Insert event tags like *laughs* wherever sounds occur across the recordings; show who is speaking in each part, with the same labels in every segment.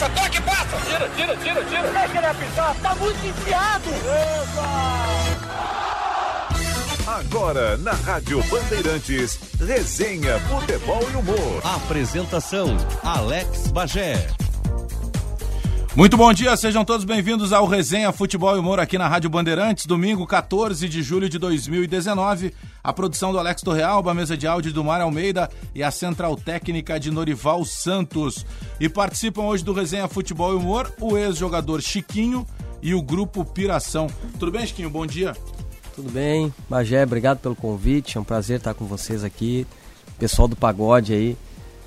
Speaker 1: passa, toque, passa! Tira, tira, tira, tira! Deixa ele apitar, tá muito enfiado!
Speaker 2: Agora, na Rádio Bandeirantes, resenha, futebol e humor.
Speaker 3: Apresentação: Alex Bagé.
Speaker 4: Muito bom dia, sejam todos bem-vindos ao Resenha Futebol e Humor aqui na Rádio Bandeirantes, domingo 14 de julho de 2019. A produção do Alex Torrealba, a mesa de áudio do Mar Almeida e a central técnica de Norival Santos. E participam hoje do Resenha Futebol e Humor o ex-jogador Chiquinho e o grupo Piração. Tudo bem, Chiquinho? Bom dia.
Speaker 5: Tudo bem, Bagé, obrigado pelo convite, é um prazer estar com vocês aqui, pessoal do Pagode aí.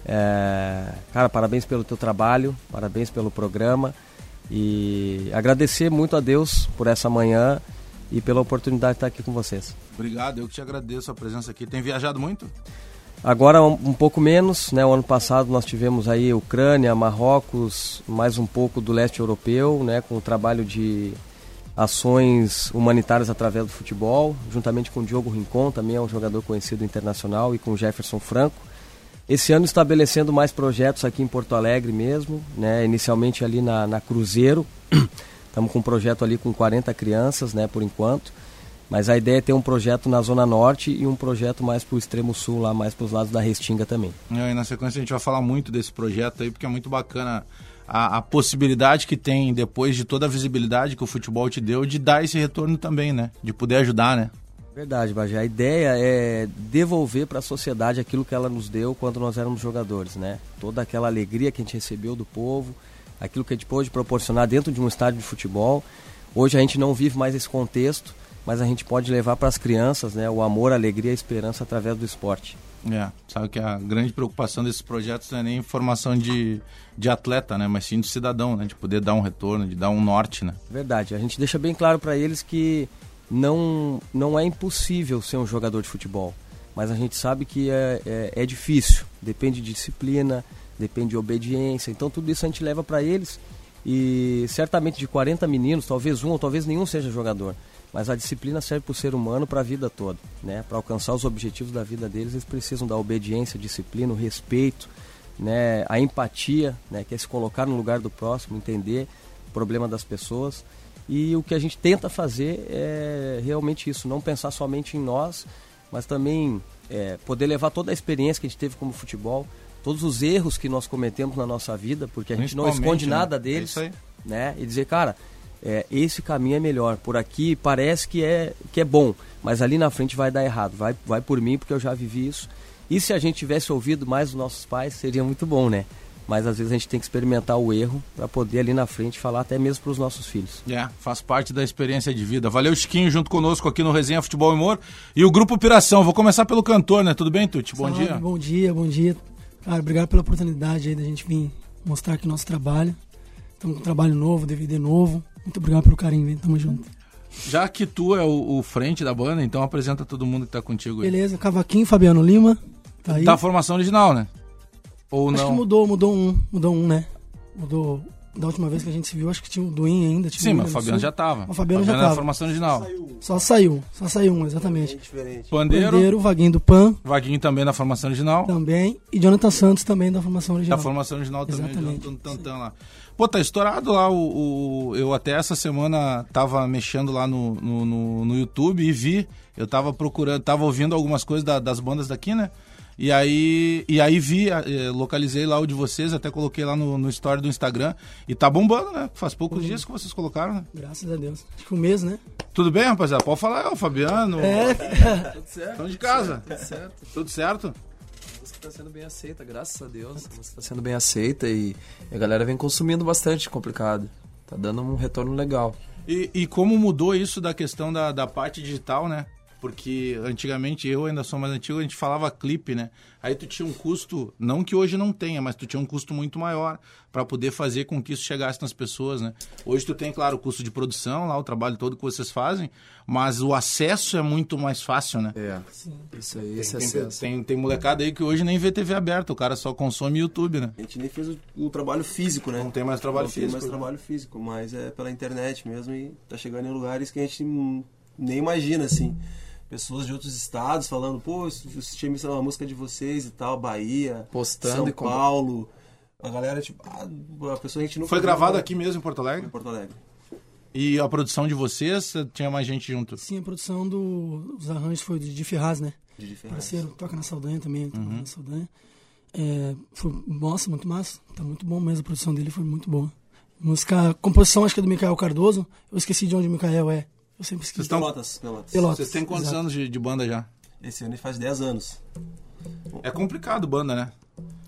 Speaker 5: É, cara, parabéns pelo teu trabalho, parabéns pelo programa e agradecer muito a Deus por essa manhã e pela oportunidade de estar aqui com vocês.
Speaker 4: Obrigado, eu que te agradeço a presença aqui. Tem viajado muito?
Speaker 5: Agora um, um pouco menos, né? O ano passado nós tivemos aí Ucrânia, Marrocos, mais um pouco do leste europeu, né? Com o trabalho de ações humanitárias através do futebol, juntamente com o Diogo Rincon, também é um jogador conhecido internacional, e com o Jefferson Franco. Esse ano estabelecendo mais projetos aqui em Porto Alegre mesmo, né? inicialmente ali na, na Cruzeiro. *clears throat* Estamos com um projeto ali com 40 crianças, né, por enquanto. Mas a ideia é ter um projeto na Zona Norte e um projeto mais para o extremo sul, lá mais para os lados da Restinga também.
Speaker 4: E na sequência a gente vai falar muito desse projeto aí, porque é muito bacana a, a, possibilidade que tem, depois de toda a visibilidade que o futebol te deu, de dar esse retorno também, né? De poder ajudar, né?
Speaker 5: Verdade, Bajé. A ideia é devolver para a sociedade aquilo que ela nos deu quando nós éramos jogadores, né? Toda aquela alegria que a gente recebeu do povo, aquilo que a gente pôde proporcionar dentro de um estádio de futebol. Hoje a gente não vive mais esse contexto, mas a gente pode levar para as crianças, né, o amor, a alegria, a esperança através do esporte.
Speaker 4: É, sabe que a grande preocupação desses projetos não é nem formação de, de atleta, né, mas sim do cidadão, né, de poder dar um retorno, de dar um norte, né.
Speaker 5: Verdade. A gente deixa bem claro para eles que não, não é impossível ser um jogador de futebol, mas a gente sabe que é, é, é difícil, depende de disciplina, depende de obediência, então tudo isso a gente leva para eles e certamente de 40 meninos, talvez um ou talvez nenhum seja jogador, mas a disciplina serve para o ser humano para a vida toda, né? Para alcançar os objetivos da vida deles, eles precisam da obediência, disciplina, o respeito, né? A empatia, né? Que é se colocar no lugar do próximo, entender o problema das pessoas. E o que a gente tenta fazer é realmente isso, não pensar somente em nós, mas também é, poder levar toda a experiência que a gente teve como futebol, todos os erros que nós cometemos na nossa vida, porque a gente não esconde
Speaker 4: né?
Speaker 5: nada deles, é né? E dizer, cara, é, esse caminho é melhor. Por aqui parece que é, que é bom, mas ali na frente vai dar errado. Vai, vai por mim, porque eu já vivi isso. E se a gente tivesse ouvido mais os nossos pais, seria muito bom, né? Mas às vezes a gente tem que experimentar o erro para poder ali na frente falar até mesmo para os nossos filhos.
Speaker 4: É, faz parte da experiência de vida. Valeu, Chiquinho, junto conosco aqui no Resenha Futebol e Humor. E o Grupo Piração. Vou começar pelo cantor, né? Tudo bem, Tuti? Bom
Speaker 6: Salve,
Speaker 4: dia.
Speaker 6: Bom dia, bom dia. Cara, obrigado pela oportunidade aí da gente vir mostrar aqui nosso trabalho. Estamos com um trabalho novo, DVD novo. Muito obrigado pelo carinho, hein? Tamo junto.
Speaker 4: Já que tu é o, o frente da banda, então apresenta todo mundo que tá contigo aí.
Speaker 6: Beleza, Cavaquinho, Fabiano Lima. Tá aí.
Speaker 4: Da formação original, né? Ou
Speaker 6: acho
Speaker 4: não?
Speaker 6: que mudou, mudou um. Mudou um, né? Mudou. Da última vez que a gente se viu, acho que tinha o Duin ainda. Tinha
Speaker 4: Sim,
Speaker 6: o
Speaker 4: mas o Fabiano já tava.
Speaker 6: O Fabiano já
Speaker 4: era da
Speaker 6: tava.
Speaker 4: formação original.
Speaker 6: Só saiu, só saiu um, exatamente.
Speaker 4: Pandeiro,
Speaker 6: Bandeiro, Vaguinho do Pan
Speaker 4: Vaguinho também na formação original.
Speaker 6: também. E Jonathan Santos também da formação
Speaker 4: Da
Speaker 6: original.
Speaker 4: formação original também,
Speaker 6: Exatamente.
Speaker 4: no Tantan lá. Pô, tá estourado lá o, o- Eu até essa semana tava mexendo lá no, no, no- no YouTube e vi. Eu tava procurando, tava ouvindo algumas coisas da- das bandas daqui, né? E aí, e aí vi, eh, localizei lá o de vocês, até coloquei lá no, no story do Instagram. E tá bombando, né? Faz poucos dias que vocês colocaram, né?
Speaker 6: Graças a Deus. Acho que um mês, né?
Speaker 4: Tudo bem, rapaziada? Pode falar, é o Fabiano.
Speaker 6: É. *laughs*
Speaker 4: Estão de casa.
Speaker 7: Tudo certo.
Speaker 4: Tudo certo?
Speaker 7: A música está sendo bem aceita, graças a Deus. A música está sendo bem aceita e a galera vem consumindo bastante complicado. Tá dando um retorno legal.
Speaker 4: E, e como mudou isso da questão da, da parte digital, né? Porque antigamente, eu ainda sou mais antigo, a gente falava clipe, né? Aí tu tinha um custo, não que hoje não tenha, mas tu tinha um custo muito maior para poder fazer com que isso chegasse nas pessoas, né? Hoje tu tem, claro, o custo de produção, lá o trabalho todo que vocês fazem, mas o acesso é muito mais fácil, né?
Speaker 7: É. Isso aí, esse
Speaker 4: Tem,
Speaker 7: acesso.
Speaker 4: tem, tem molecada aí que hoje nem vê TV aberta, o cara só consome YouTube, né?
Speaker 8: A gente nem fez o, o trabalho físico, né?
Speaker 4: Não tem mais trabalho
Speaker 8: Não
Speaker 4: físico,
Speaker 8: tem mais
Speaker 4: né?
Speaker 8: trabalho físico, mas é pela internet mesmo e tá chegando em lugares que a gente nem imagina, assim. Pessoas de outros estados falando, pô, eu assisti a missão- a música de vocês e tal, Bahia,
Speaker 7: Postando
Speaker 8: São
Speaker 7: e com-
Speaker 8: Paulo, A galera, tipo, ah, a pessoa a gente não
Speaker 4: Foi gravado aqui mesmo em Porto Alegre?
Speaker 8: em Porto Alegre.
Speaker 4: E a produção de vocês, tinha mais gente junto?
Speaker 6: Sim, a produção dos arranjos foi de, de Ferraz, né?
Speaker 8: De Ferraz.
Speaker 6: Parceiro, toca na Saldanha também, toca
Speaker 4: Uhum.
Speaker 6: na Saldanha. É, foi, nossa, muito massa. Tá muito bom mesmo, a produção dele foi muito boa. Música, a composição acho que é do Micael Cardoso. Eu esqueci de onde o Micael é. Eu sempre esqueci.
Speaker 4: Vocês estão-
Speaker 8: Pelotas, Pelotas.
Speaker 6: Pelotas.
Speaker 4: Vocês têm quantos
Speaker 6: exato.
Speaker 4: anos de, de banda já?
Speaker 8: Esse ano faz 10 anos.
Speaker 4: É complicado banda, né?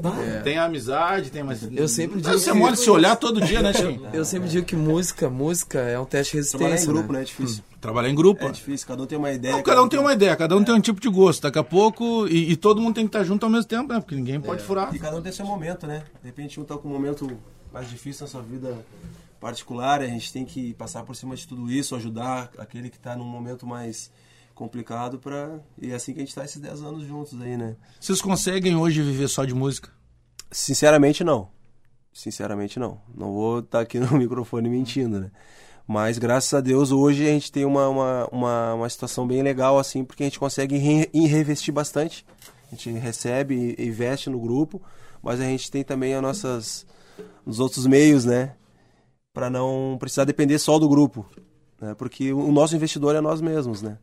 Speaker 6: Ah,
Speaker 4: Tem amizade, tem mais.
Speaker 7: Eu sempre
Speaker 4: Deve
Speaker 7: digo
Speaker 4: ser
Speaker 7: que-
Speaker 4: mole se olhar todo dia, né, Chiquinho? *laughs*
Speaker 7: Eu sempre digo que música, música é um teste de
Speaker 8: Trabalhar em
Speaker 7: resistência.
Speaker 8: grupo,
Speaker 7: né?
Speaker 8: né? É difícil.
Speaker 4: Trabalhar em grupo.
Speaker 8: É difícil, cada um tem uma ideia.
Speaker 4: Não, cada um tem uma ideia, cada um tem um tipo de gosto. Daqui a pouco, e, e todo mundo tem que estar junto ao mesmo tempo, né? Porque ninguém pode furar.
Speaker 8: E cada um tem seu momento, né? De repente um tá com um momento mais difícil na sua vida particular, a gente tem que passar por cima de tudo isso, ajudar aquele que tá num momento mais complicado para e é assim que a gente tá esses 10 anos juntos aí, né?
Speaker 4: Vocês conseguem hoje viver só de música?
Speaker 8: Sinceramente não. Sinceramente não. Não vou estar aqui *laughs* no microfone mentindo, né? Mas graças a Deus hoje a gente tem uma, uma, uma, uma situação bem legal assim, porque a gente consegue re- reinvestir bastante. A gente recebe e investe no grupo, mas a gente tem também as nossas os outros meios, né? Para não precisar depender só do grupo, né? Porque o nosso investidor é nós mesmos, né?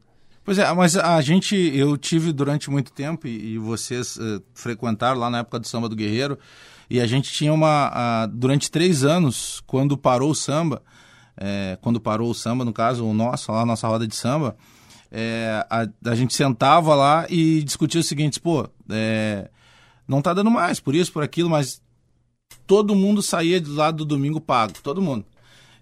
Speaker 4: Pois é, mas a gente, eu tive durante muito tempo, e, e vocês eh, frequentaram lá na época do Samba do Guerreiro, e a gente tinha uma. a- durante três anos, quando parou o samba, eh, quando parou o samba, no caso, o nosso, lá a nossa roda de samba, eh, a, a gente sentava lá e discutia o seguinte, pô, eh, não tá dando mais, por isso, por aquilo, mas todo mundo saía do lado do domingo pago, todo mundo.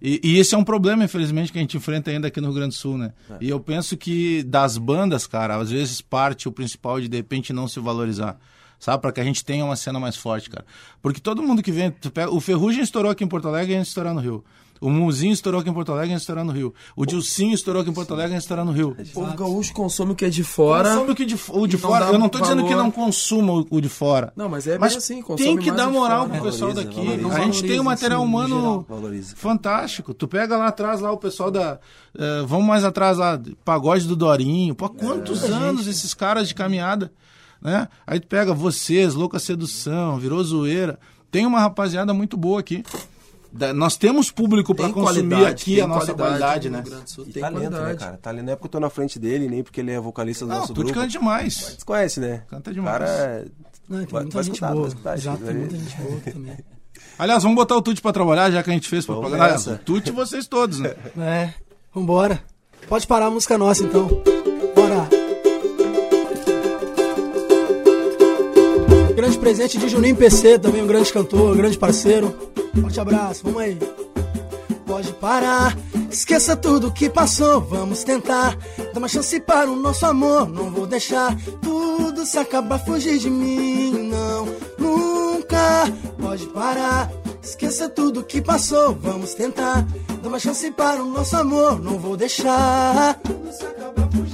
Speaker 4: E, e esse é um problema, infelizmente, que a gente enfrenta ainda aqui no Rio Grande do Sul, né? E eu penso que das bandas, cara, às vezes parte o principal de de repente não se valorizar. Sabe? Para que a gente tenha uma cena mais forte, cara. Porque todo mundo que vem. tu pega- o Ferrugem estourou aqui em Porto Alegre e a gente estourar no Rio. O Muzinho estourou aqui em Porto Alegre e a gente estourar no Rio. O Dilcinho estourou aqui em Porto Alegre e a gente estourar no Rio.
Speaker 7: O povo gaúcho consome o que é de fora.
Speaker 4: Consome o que de, o de fora. Eu não tô dizendo que não consuma o, de fora.
Speaker 7: Não, mas é
Speaker 4: Mas
Speaker 7: bem assim, consome
Speaker 4: tem que
Speaker 7: mais
Speaker 4: dar moral pro pessoal
Speaker 8: Valoriza,
Speaker 4: daqui.
Speaker 8: valoriza.
Speaker 4: A gente tem um material
Speaker 6: sim, no
Speaker 4: humano
Speaker 6: geral.
Speaker 4: Fantástico. Tu pega lá atrás lá o pessoal da eh, vamos mais atrás lá, pagode do Dorinho. Pô, quantos anos esses caras de caminhada, né? Aí tu pega vocês, Louca Sedução, virou zoeira. Tem uma rapaziada muito boa aqui. Da- nós temos público para consumir aqui a nossa qualidade, né?
Speaker 7: Sul,
Speaker 8: E
Speaker 7: tem
Speaker 8: talento, né,
Speaker 7: qualidade.
Speaker 8: cara? Talento não é porque eu tô na frente dele, nem porque ele é vocalista do
Speaker 4: Não,
Speaker 8: nosso
Speaker 4: tu
Speaker 8: grupo.
Speaker 4: canta demais.
Speaker 8: Você conhece, né?
Speaker 4: Canta
Speaker 8: O
Speaker 4: demais.
Speaker 8: Cara, é-
Speaker 6: Não, tem
Speaker 8: Vai-
Speaker 6: muita
Speaker 8: vai
Speaker 6: gente
Speaker 8: escutar,
Speaker 6: boa.
Speaker 8: vai escutar,
Speaker 6: Exato,
Speaker 8: Chico,
Speaker 6: tem muita gente boa também. *laughs*
Speaker 4: Aliás, vamos botar o Tuti para trabalhar, já que a gente fez
Speaker 8: Vamos
Speaker 4: propaganda.
Speaker 8: nessa.
Speaker 4: Aliás, o Tuti vocês todos, né? *laughs*
Speaker 6: É, vambora. Pode parar a música nossa então. Presente de Juninho PC, também um grande cantor, um grande parceiro. Forte abraço, vamos aí. Pode parar, esqueça tudo que passou, vamos tentar. Dar uma chance para o nosso amor, não vou deixar tudo se acabar, fugir de mim, não, nunca. Pode parar, esqueça tudo que passou, vamos tentar. Dar uma chance para o nosso amor, não vou deixar tudo se acabar, fugir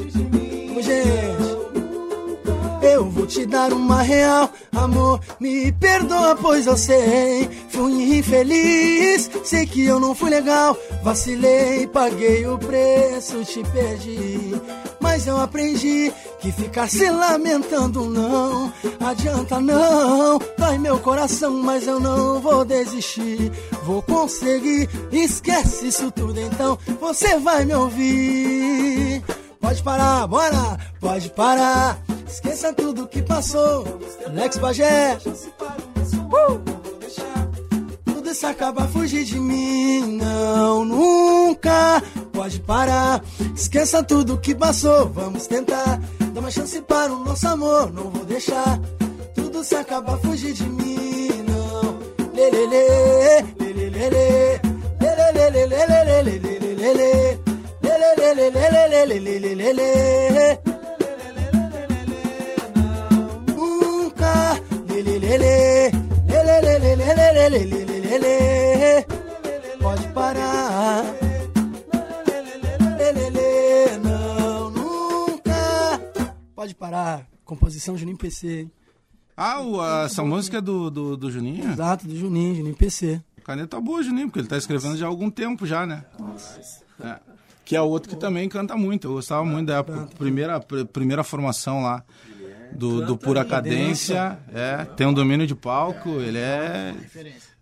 Speaker 6: vou te dar uma real, amor. Me perdoa, pois eu sei. Fui infeliz, sei que eu não fui legal. Vacilei, paguei o preço, te perdi. Mas eu aprendi que ficar se lamentando não adianta, não. Dói meu coração, mas eu não vou desistir. Vou conseguir, esquece isso tudo então. Você vai me ouvir. Pode parar, bora, pode parar. Esqueça tudo que passou. Alex Bagé. Uh! Tudo isso acaba, fugir de mim. Não, nunca. Pode parar. Esqueça tudo que passou. Vamos tentar. Dá uma chance para o nosso amor. Não vou deixar. Tudo se acaba, fugir de mim. Não. Lelele, lelele, lelele, lelele, lelele. Lelelelelelelelelelele. Nunca. lelê, lelê, lelê, lelê, lelê, lelê, lelê, pode parar. Lelê, não, nunca pode parar. Composição Juninho PC.
Speaker 4: Ah, o, a, essa música é do, do, do Juninho?
Speaker 6: Exato, do Juninho, Juninho PC.
Speaker 4: Caneta boa, Juninho, porque ele tá escrevendo já há algum tempo já, né? Nossa. É. Que é outro que também canta muito. Eu gostava muito da primeira, primeira formação lá do, do Pura Cadência. É, tem um domínio de palco, ele é.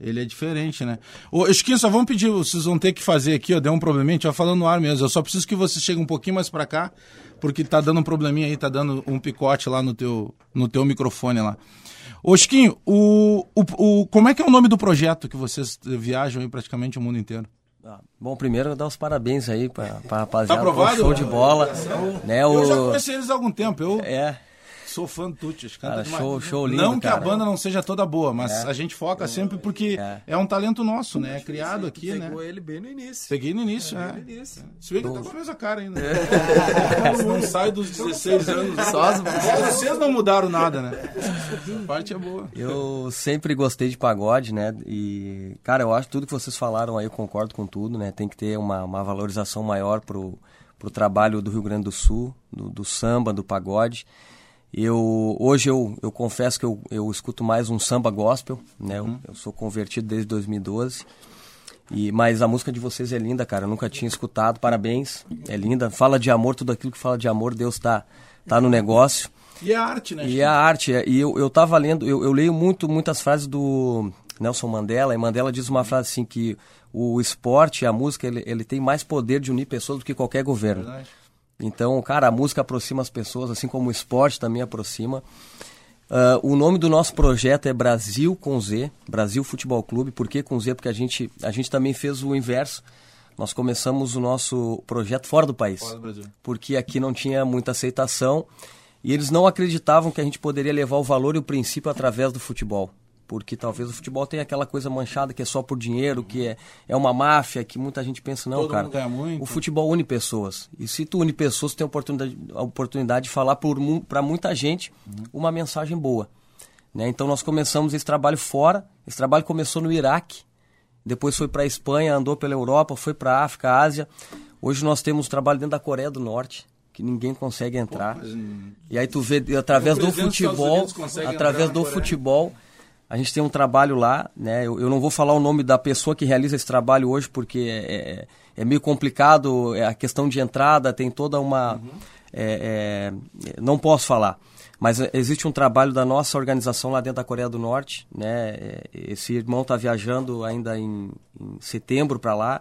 Speaker 4: Ele é diferente, né? Ô, Esquinho, só vamos pedir, vocês vão ter que fazer aqui, ó, deu um probleminha, a gente vai falando no ar mesmo. Eu só preciso que você chegue um pouquinho mais pra cá, porque tá dando um probleminha aí, tá dando um picote lá no teu, no teu microfone lá. Ô, Chiquinho, o, o, o, como é que é o nome do projeto que vocês viajam aí praticamente o mundo inteiro?
Speaker 5: Ah, bom, primeiro dar os parabéns aí pra, pra rapaziada.
Speaker 4: Tá aprovado?
Speaker 5: Show de bola. Né,
Speaker 4: Eu
Speaker 5: o...
Speaker 4: já conheci eles há algum tempo, eu
Speaker 5: É,
Speaker 4: sou fã do Tutis. canta
Speaker 5: Cara,
Speaker 4: demais.
Speaker 5: show- show lindo,
Speaker 4: Não que a banda não seja toda boa, mas
Speaker 5: É.
Speaker 4: a gente foca sempre porque é.
Speaker 5: É.
Speaker 4: um talento nosso, né? É criado aqui, né?
Speaker 7: Pegou ele bem no início.
Speaker 4: Peguei no início, é.
Speaker 7: No início.
Speaker 4: Se bem que tá com a mesma cara ainda. Não sai dos 16 anos.
Speaker 7: Só as-
Speaker 4: Vocês não mudaram nada, né? Essa *laughs* parte é boa.
Speaker 5: eu sempre gostei de pagode, né? E, cara, eu acho que tudo que vocês falaram aí, eu concordo com tudo, né? Tem que ter uma, uma valorização maior pro, pro trabalho do Rio Grande do Sul, do, do samba, do pagode. Eu, hoje eu, eu confesso que eu, eu escuto mais um samba gospel, né? Eu, eu sou convertido desde 2012. E, mas a música de vocês é linda, cara. Eu nunca tinha escutado. Parabéns. É linda. Fala de amor, tudo aquilo que fala de amor, Deus tá, tá no negócio.
Speaker 4: E a arte, né?
Speaker 5: E a arte, é, e eu, eu tava lendo, eu, eu leio muito, muitas frases do Nelson Mandela, e Mandela diz uma frase assim que o esporte, a música, ele, ele tem mais poder de unir pessoas do que qualquer governo.
Speaker 4: Verdade.
Speaker 5: Então, cara, a música aproxima as pessoas, assim como o esporte também aproxima. Ah, o nome do nosso projeto é Brasil com Z, Brasil Futebol Clube. Por que com Z? Porque a gente, a gente também fez o inverso. Nós começamos o nosso projeto fora do país
Speaker 4: Fora do Brasil.
Speaker 5: porque aqui não tinha muita aceitação e eles não acreditavam que a gente poderia levar o valor e o princípio através do futebol. Porque talvez o futebol tenha aquela coisa manchada que é só por dinheiro, que é, é uma máfia, que muita gente pensa, não,
Speaker 4: Todo
Speaker 5: cara. O futebol une pessoas. E se tu une pessoas, tu tem a oportunidade, a oportunidade de falar para muita gente uma mensagem boa. Né? Então nós começamos esse trabalho fora. Esse trabalho começou no Iraque, depois foi para a Espanha, andou pela Europa, foi para a África, Ásia. Hoje nós temos trabalho dentro da Coreia do Norte, que ninguém consegue entrar. E aí tu vê através do futebol, através do
Speaker 4: Coreia.
Speaker 5: futebol, a gente tem um trabalho lá, né? Eu, eu não vou falar o nome da pessoa que realiza esse trabalho hoje, porque é, é- é meio complicado, é a questão de entrada, tem toda uma. é- é- não posso falar. Mas existe um trabalho da nossa organização lá dentro da Coreia do Norte, né? É, Esse irmão está viajando ainda em, em setembro para lá,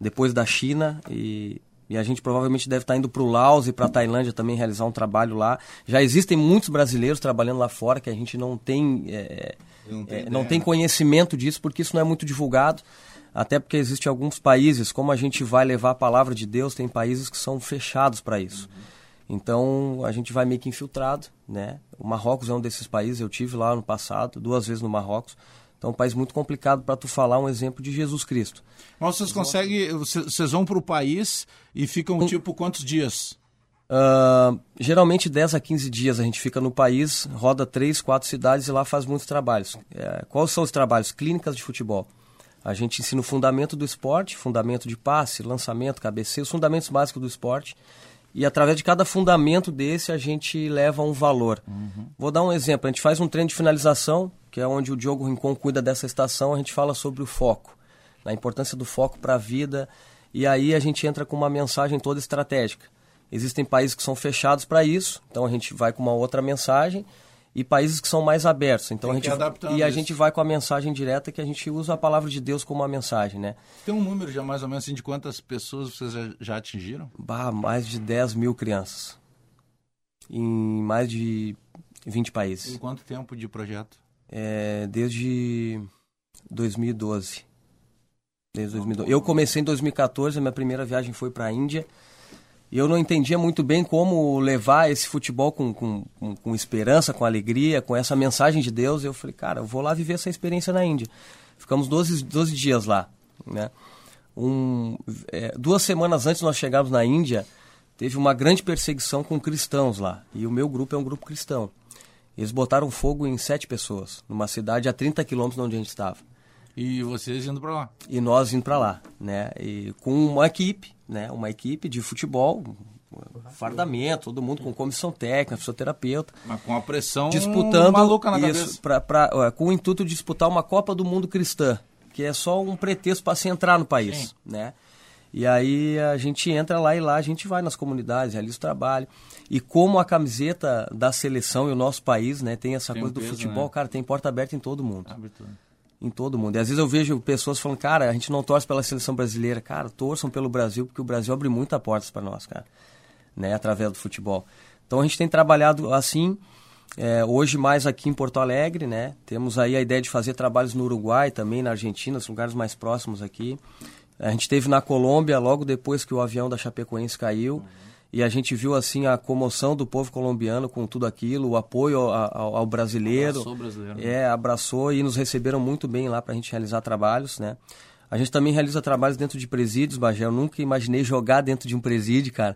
Speaker 5: depois da China e e a gente provavelmente deve estar indo para o Laos e para a Tailândia também realizar um trabalho lá. Já existem muitos brasileiros trabalhando lá fora que a gente não tem, é,
Speaker 4: Não tem
Speaker 5: é, não tem
Speaker 4: né?
Speaker 5: conhecimento disso porque isso não é muito divulgado. Até porque existem alguns países, como a gente vai levar a palavra de Deus, tem países que são fechados para isso. Então a gente vai meio que infiltrado, né? O Marrocos é um desses países, eu tive lá no passado, duas vezes no Marrocos. Então é um país muito complicado para tu falar um exemplo de Jesus Cristo.
Speaker 4: Mas vocês conseguem. Vocês vão pro país e ficam tipo quantos dias?
Speaker 5: Ah, geralmente 10 a 15 dias a gente fica no país, roda 3, 4 cidades e lá faz muitos trabalhos. É, quais são os trabalhos? Clínicas de futebol. A gente ensina o fundamento do esporte, fundamento de passe, lançamento, cabeceio, os fundamentos básicos do esporte. E através de cada fundamento desse a gente leva um valor. Vou dar um exemplo. A gente faz um treino de finalização, que é onde o Diogo Rincon cuida dessa estação. A gente fala sobre o foco, a importância do foco para a vida. E aí a gente entra com uma mensagem toda estratégica. Existem países que são fechados para isso, então a gente vai com uma outra mensagem, e países que são mais abertos. Então
Speaker 4: Tem
Speaker 5: a gente e a
Speaker 4: isso.
Speaker 5: gente vai com a mensagem direta que a gente usa a palavra de Deus como uma mensagem, né?
Speaker 4: Tem um número já mais ou menos assim, de quantas pessoas vocês já, já atingiram?
Speaker 5: Bah, mais de 10 mil crianças em mais de 20
Speaker 4: Em
Speaker 5: países.
Speaker 4: quanto tempo de projeto?
Speaker 5: É, desde 2012. Desde 2012. Eu comecei em 2014, a minha primeira viagem foi para a Índia. E eu não entendia muito bem como levar esse futebol com, com, com, esperança, com alegria, com essa mensagem de Deus. Eu falei, cara, eu vou lá viver essa experiência na Índia. Ficamos 12, 12 dias lá. Né? Um, é, duas semanas antes nós chegarmos na Índia, teve uma grande perseguição com cristãos lá. E o meu grupo é um grupo cristão. Eles botaram fogo em sete pessoas, numa cidade a 30 quilômetros de onde a gente estava.
Speaker 4: E vocês indo pra lá?
Speaker 5: E nós indo para lá, né? E com uma equipe, né? Uma equipe de futebol, fardamento, todo mundo com comissão técnica, fisioterapeuta,
Speaker 4: Mas com a pressão
Speaker 5: disputando
Speaker 4: maluca na
Speaker 5: isso,
Speaker 4: cabeça.
Speaker 5: pra, pra, com o intuito de disputar uma Copa do Mundo cristã, que é só um pretexto para se entrar no país,
Speaker 4: Sim.
Speaker 5: né? E aí a gente entra lá e lá a gente vai nas comunidades, realiza o trabalho. E como a camiseta da seleção e o nosso país, né, tem essa
Speaker 4: Tem
Speaker 5: coisa
Speaker 4: um
Speaker 5: do
Speaker 4: peso,
Speaker 5: futebol,
Speaker 4: né?
Speaker 5: cara, tem porta aberta em todo mundo. Em todo mundo. E às vezes eu vejo pessoas falando, cara, a gente não torce pela seleção brasileira. Cara, torçam pelo Brasil, porque o Brasil abre muitas portas para nós, cara, né, através do futebol. Então a gente tem trabalhado assim, é, hoje mais aqui em Porto Alegre, né? Temos aí a ideia de fazer trabalhos no Uruguai também, na Argentina, os lugares mais próximos aqui. A gente teve na Colômbia logo depois que o avião da Chapecoense caiu. E a gente viu assim a comoção do povo colombiano com tudo aquilo, o apoio ao, ao- ao brasileiro.
Speaker 4: Abraçou o brasileiro, né?
Speaker 5: É, abraçou e nos receberam muito bem lá para a gente realizar trabalhos, né? A gente também realiza trabalhos dentro de presídios, Bagé. Eu nunca imaginei jogar dentro de um presídio, cara.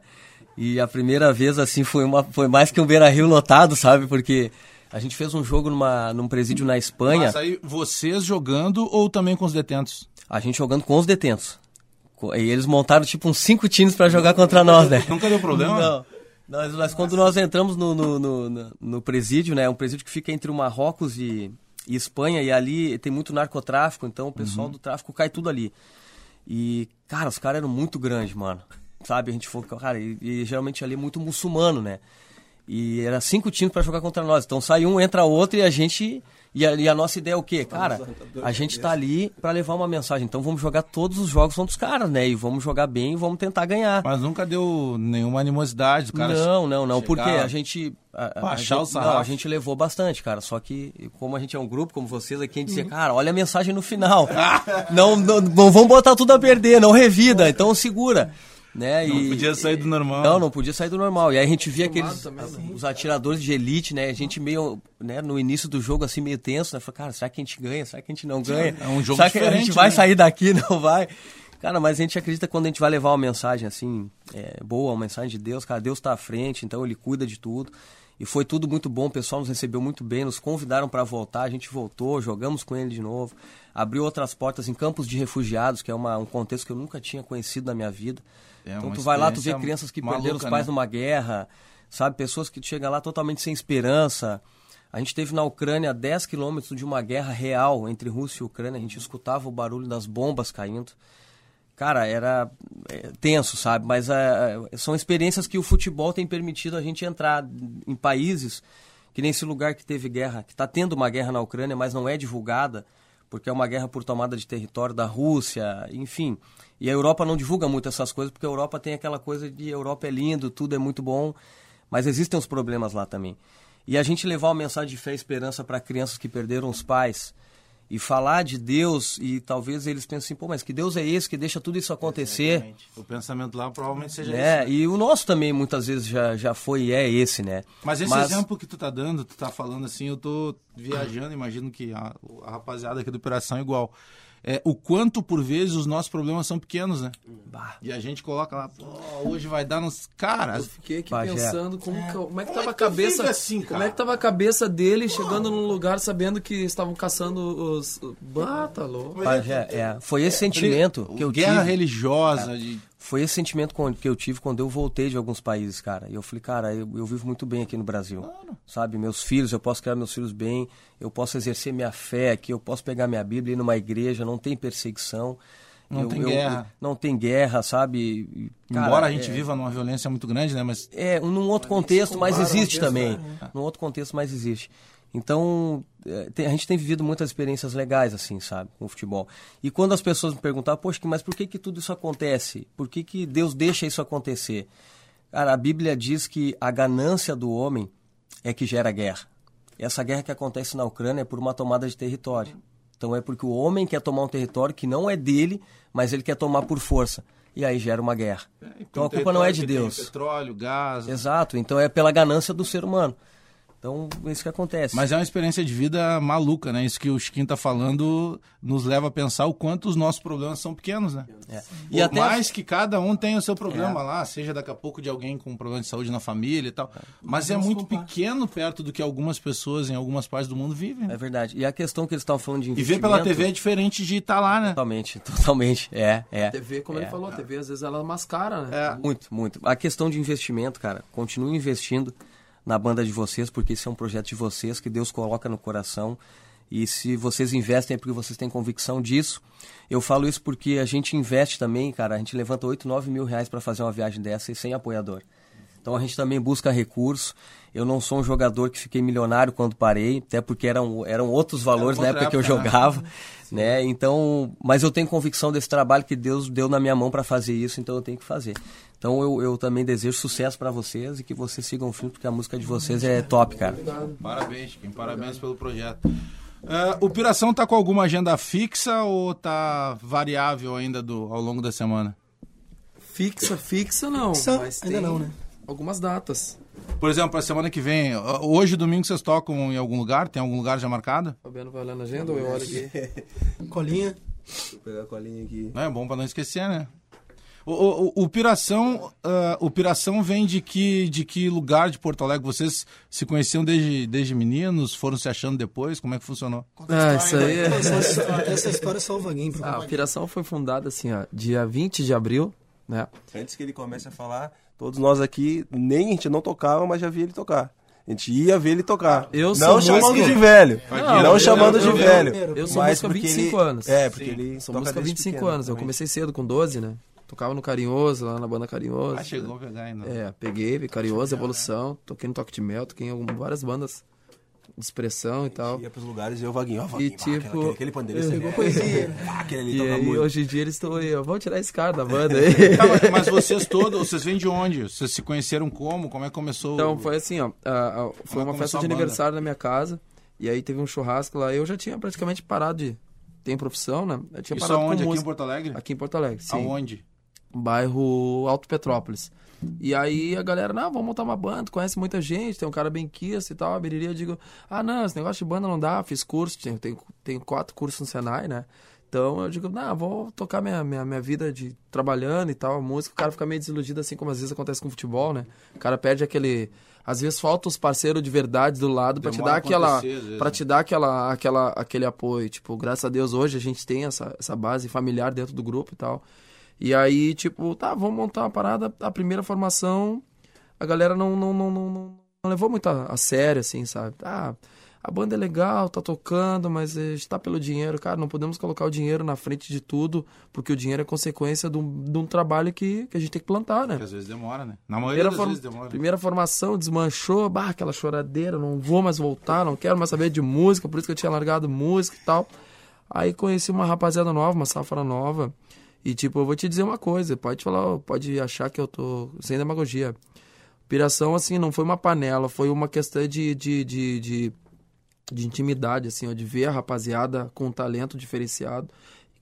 Speaker 5: E a primeira vez, assim, foi, uma, foi mais que um beira-rio lotado, sabe? Porque a gente fez um jogo numa, num presídio na Espanha.
Speaker 4: Mas aí vocês jogando ou também com os detentos?
Speaker 5: A gente jogando com os detentos. E eles montaram tipo uns cinco times pra jogar contra nós, né?
Speaker 4: Nunca deu problema?
Speaker 5: Não. Nós, nós- quando nós entramos no, no, no, no- presídio, né? É um presídio que fica entre o Marrocos e, e Espanha, e ali tem muito narcotráfico, então o pessoal do tráfico cai tudo ali. E, cara, os caras eram muito grandes, mano. Sabe? A gente falou, cara, e, e geralmente ali é muito muçulmano, né? E era cinco times pra jogar contra nós. Então sai um, entra outro e a gente. E a, e a nossa ideia é o quê? Cara, a gente tá ali pra levar uma mensagem. Então vamos jogar todos os jogos contra os caras, né? E vamos jogar bem e vamos tentar ganhar.
Speaker 4: Mas nunca deu nenhuma animosidade, cara.
Speaker 5: Não, não, não.
Speaker 4: chegar-
Speaker 5: Porque a gente. A,
Speaker 4: Baixar
Speaker 5: a
Speaker 4: o
Speaker 5: gente,
Speaker 4: sarrafo.
Speaker 5: não, a gente levou bastante, cara. Só que, como a gente é um grupo, como vocês aqui, a gente dizia, cara, olha a mensagem no final. *laughs* não, não, não vamos botar tudo a perder, não revida, então segura. Né?
Speaker 4: Não
Speaker 5: e,
Speaker 4: podia sair do normal.
Speaker 5: Não, não podia sair do normal. E aí a gente via aqueles
Speaker 7: também, né?
Speaker 5: os atiradores de elite, né? A gente meio, né, no início do jogo assim meio tenso, né? Falei, cara, será que a gente ganha? Será que a gente não ganha?
Speaker 4: É um jogo
Speaker 5: será que a gente vai
Speaker 4: né?
Speaker 5: sair daqui, *laughs* não vai? Cara, mas a gente acredita que quando a gente vai levar uma mensagem assim, é, boa, uma mensagem de Deus, cara, Deus tá à frente, então ele cuida de tudo. E foi tudo muito bom, o pessoal nos recebeu muito bem, nos convidaram para voltar, a gente voltou, jogamos com ele de novo. Abriu outras portas em campos de refugiados, que é uma, um contexto que eu nunca tinha conhecido na minha vida.
Speaker 4: É
Speaker 5: então tu vai lá, tu vê crianças que
Speaker 4: maluca,
Speaker 5: perderam os pais
Speaker 4: né?
Speaker 5: numa guerra, sabe? Pessoas que chegam lá totalmente sem esperança. A gente teve na Ucrânia 10 quilômetros de uma guerra real entre Rússia e Ucrânia. A gente escutava o barulho das bombas caindo. Cara, era é, tenso, sabe? Mas é, são experiências que o futebol tem permitido a gente entrar em países que nem esse lugar que teve guerra, que está tendo uma guerra na Ucrânia, mas não é divulgada, porque é uma guerra por tomada de território da Rússia, enfim. E a Europa não divulga muito essas coisas, porque a Europa tem aquela coisa de Europa é lindo, tudo é muito bom, mas existem os problemas lá também. E a gente levar uma mensagem de fé e esperança para crianças que perderam os pais e falar de Deus e talvez eles pensem assim, pô, mas que Deus é esse que deixa tudo isso acontecer?
Speaker 4: Exatamente. O pensamento lá provavelmente seja
Speaker 5: Né?
Speaker 4: esse.
Speaker 5: E o nosso também muitas vezes já, já foi e é esse, né?
Speaker 4: Mas esse exemplo que tu tá dando, tu tá falando assim, eu tô viajando, imagino que a, a rapaziada aqui do Operação é igual. É, o quanto, por vezes, os nossos problemas são pequenos, né?
Speaker 5: Bah.
Speaker 4: E a gente coloca lá, pô, hoje vai dar nos... Cara,
Speaker 7: Eu fiquei aqui
Speaker 5: Bagé.
Speaker 7: pensando como, que, como é que
Speaker 4: Como
Speaker 7: tava
Speaker 4: é
Speaker 7: a
Speaker 4: que tu
Speaker 7: cabeça.
Speaker 4: assim,
Speaker 7: como é que tava a cabeça dele chegando num lugar sabendo que estavam caçando os. Bah, tá louco.
Speaker 5: Pajé, é, foi esse sentimento que eu
Speaker 4: guerra
Speaker 5: tive.
Speaker 4: religiosa, de...
Speaker 5: Foi esse sentimento que eu tive quando eu voltei de alguns países, cara. E eu falei, cara, eu, eu vivo muito bem aqui no Brasil. Sabe, meus filhos, eu posso criar meus filhos bem, eu posso exercer minha fé aqui, eu posso pegar minha Bíblia e ir numa igreja, não tem perseguição.
Speaker 4: Não
Speaker 5: Eu-
Speaker 4: tem
Speaker 5: eu-
Speaker 4: guerra.
Speaker 5: não tem guerra, sabe? Cara,
Speaker 4: Embora a gente
Speaker 5: é-
Speaker 4: viva numa violência muito grande, né? Mas
Speaker 5: É, num outro contexto, mas existe também.
Speaker 7: né?
Speaker 5: Num outro contexto, mas existe. Então, é, a gente tem vivido muitas experiências legais, assim, sabe, com o futebol. E quando as pessoas me perguntam, poxa, mas por que, que tudo isso acontece? Por que, que Deus deixa isso acontecer? Cara, a Bíblia diz que a ganância do homem é que gera guerra. Essa guerra que acontece na Ucrânia é por uma tomada de território. Então é porque o homem quer tomar um território que não é dele, mas ele quer tomar por força. E aí gera uma guerra. Então a culpa não é de Deus.
Speaker 4: Petróleo, gás...
Speaker 5: Exato, então é pela ganância do ser humano. Então, é isso que acontece.
Speaker 4: Mas é uma experiência de vida maluca, né? Isso que o Chiquinho tá falando nos leva a pensar o quanto os nossos problemas são pequenos, né?
Speaker 5: É.
Speaker 4: E
Speaker 5: E até
Speaker 4: mais que cada um tem o seu problema
Speaker 5: É.
Speaker 4: lá, seja daqui a pouco de alguém com problema de saúde na família e tal. Mas é muito pequeno perto do que algumas pessoas em algumas partes do mundo vivem. né?
Speaker 5: é verdade. E a questão que eles estavam falando de
Speaker 4: E
Speaker 5: investimento...
Speaker 4: ver pela TV é diferente de estar lá, né?
Speaker 5: Totalmente, *laughs* totalmente. É, é.
Speaker 7: A TV, como ele falou, a TV às vezes ela mascara, né?
Speaker 4: É.
Speaker 5: Muito, muito. A questão de investimento, cara, continue investindo na banda de vocês, porque esse é um projeto de vocês que Deus coloca no coração. E se vocês investem é porque vocês têm convicção disso. Eu falo isso porque a gente investe também, cara. A gente levanta 8, 9 mil reais para fazer uma viagem dessa e sem apoiador. Então a gente também busca recurso. Eu não sou um jogador que fiquei milionário quando parei, até porque eram, eram outros valores na época que eu
Speaker 4: época, né?
Speaker 5: jogava, *laughs* né? Então, mas eu tenho convicção desse trabalho que Deus deu na minha mão para fazer isso, então eu tenho que fazer. Então eu, eu também desejo sucesso para vocês e que vocês sigam firme, porque a música de vocês é top, cara.
Speaker 4: Parabéns, Chiquinho. Parabéns pelo projeto. Ah, o Piração tá com alguma agenda fixa ou tá variável ainda do, ao longo da semana?
Speaker 7: Fixa, fixa não.
Speaker 6: Fixa,
Speaker 7: mas
Speaker 6: ainda
Speaker 7: tem
Speaker 6: não, né?
Speaker 7: Algumas datas.
Speaker 4: Por exemplo, a semana que vem, hoje, domingo, vocês tocam em algum lugar? Tem algum lugar já marcado?
Speaker 7: Fabiano vai olhando a agenda ou eu olho aqui? *laughs*
Speaker 6: Colinha.
Speaker 8: Vou pegar a colinha aqui.
Speaker 4: Não, é bom pra não esquecer, né? O, o, o- o Piração, ah, o Piração vem de que, de que lugar de Porto Alegre? Vocês se conheciam desde, desde meninos? Foram se achando depois? Como é que funcionou?
Speaker 7: Ah, isso aí é...
Speaker 6: Essa, história é só o Vaguinho. pra
Speaker 7: Ah. Operação foi fundada assim, ó, dia 20 de abril, né?
Speaker 8: Antes que ele comece a falar, todos nós aqui, nem a gente não tocava, mas já via ele tocar. A gente ia ver ele tocar.
Speaker 7: Eu
Speaker 8: não chamando de velho.
Speaker 7: Não,
Speaker 8: Não,
Speaker 7: eu-
Speaker 8: chamando
Speaker 7: eu-
Speaker 8: de
Speaker 7: eu-
Speaker 8: velho.
Speaker 7: Eu sou
Speaker 8: Mas
Speaker 7: músico há
Speaker 8: porque
Speaker 7: 25
Speaker 8: ele-
Speaker 7: anos.
Speaker 8: É, porque ele
Speaker 7: Sou
Speaker 8: toca
Speaker 7: músico há
Speaker 8: desde
Speaker 7: 25
Speaker 8: pequeno,
Speaker 7: anos. Eu
Speaker 8: também.
Speaker 7: comecei cedo, com 12, né? Tocava no Carinhoso, lá na banda Carinhoso.
Speaker 4: Ah, chegou a pegar ainda.
Speaker 7: É, peguei, Carinhoso, Evolução, toquei no Toque de Mel, toquei em algumas, várias bandas de expressão e tal.
Speaker 8: Ia pros lugares e eu, Vaguinho, ó, Vaguinho,
Speaker 7: E
Speaker 8: bah,
Speaker 7: tipo-
Speaker 8: aquele, aquele pandeiro.
Speaker 6: Pegou poesia. *laughs*
Speaker 8: Aquele ali
Speaker 7: E
Speaker 8: toca
Speaker 7: aí, hoje em dia eles estão aí, ó, vamos tirar esse cara da banda *laughs* aí.
Speaker 4: Tá, mas, vocês todos, vocês vêm de onde? Vocês se conheceram como? Como é que começou?
Speaker 7: Então, foi assim, ó. a- a-
Speaker 4: Como
Speaker 7: foi
Speaker 4: é
Speaker 7: uma festa de aniversário na minha casa. E aí teve um churrasco lá. Eu já tinha praticamente parado de. Tem profissão, né? Eu tinha
Speaker 4: Isso
Speaker 7: parado
Speaker 4: aonde?
Speaker 7: com
Speaker 4: Aqui em. Porto Alegre?
Speaker 7: Aqui em Porto Alegre, sim.
Speaker 4: Aonde?
Speaker 7: Bairro Alto Petrópolis. E aí a galera, não, vamos montar uma banda, conhece muita gente, tem um cara bem quisto e tal. A Biriri, eu digo, ah, não, esse negócio de banda não dá, fiz curso, tenho, tenho, tenho quatro cursos no Senai, né? Então eu digo, não, vou tocar minha, minha, minha vida de trabalhando e tal, a música. O cara fica meio desiludido, assim como às vezes acontece com o futebol, né? O cara perde aquele. Às vezes falta os parceiros de verdade do lado pra te dar aquela. Pra
Speaker 4: né?
Speaker 7: te dar aquela, aquela, aquele apoio. Tipo, graças a Deus hoje a gente tem essa, essa base familiar dentro do grupo e tal. E aí, tipo, tá, vamos montar uma parada. A primeira formação, a galera não, não, não, não, não, levou muito a, a sério, assim, sabe? Ah, a banda é legal, tá tocando, mas a gente tá pelo dinheiro. Cara, não podemos colocar o dinheiro na frente de tudo, porque o dinheiro é consequência de um, de um trabalho que, que a gente tem que plantar, né?
Speaker 4: Que às vezes demora, né? Na maioria
Speaker 7: Primeira,
Speaker 4: das vezes demora.
Speaker 7: primeira formação, desmanchou, bah, aquela choradeira, não vou mais voltar, não quero mais saber de música, por isso que eu tinha largado música e tal. Aí conheci uma rapaziada nova, uma safra nova, e tipo, eu vou te dizer uma coisa, pode falar, pode achar que eu tô sem demagogia. Piração, assim, não foi uma panela, foi uma questão de, de, de, de, de intimidade, assim, ó, de ver a rapaziada com um talento diferenciado,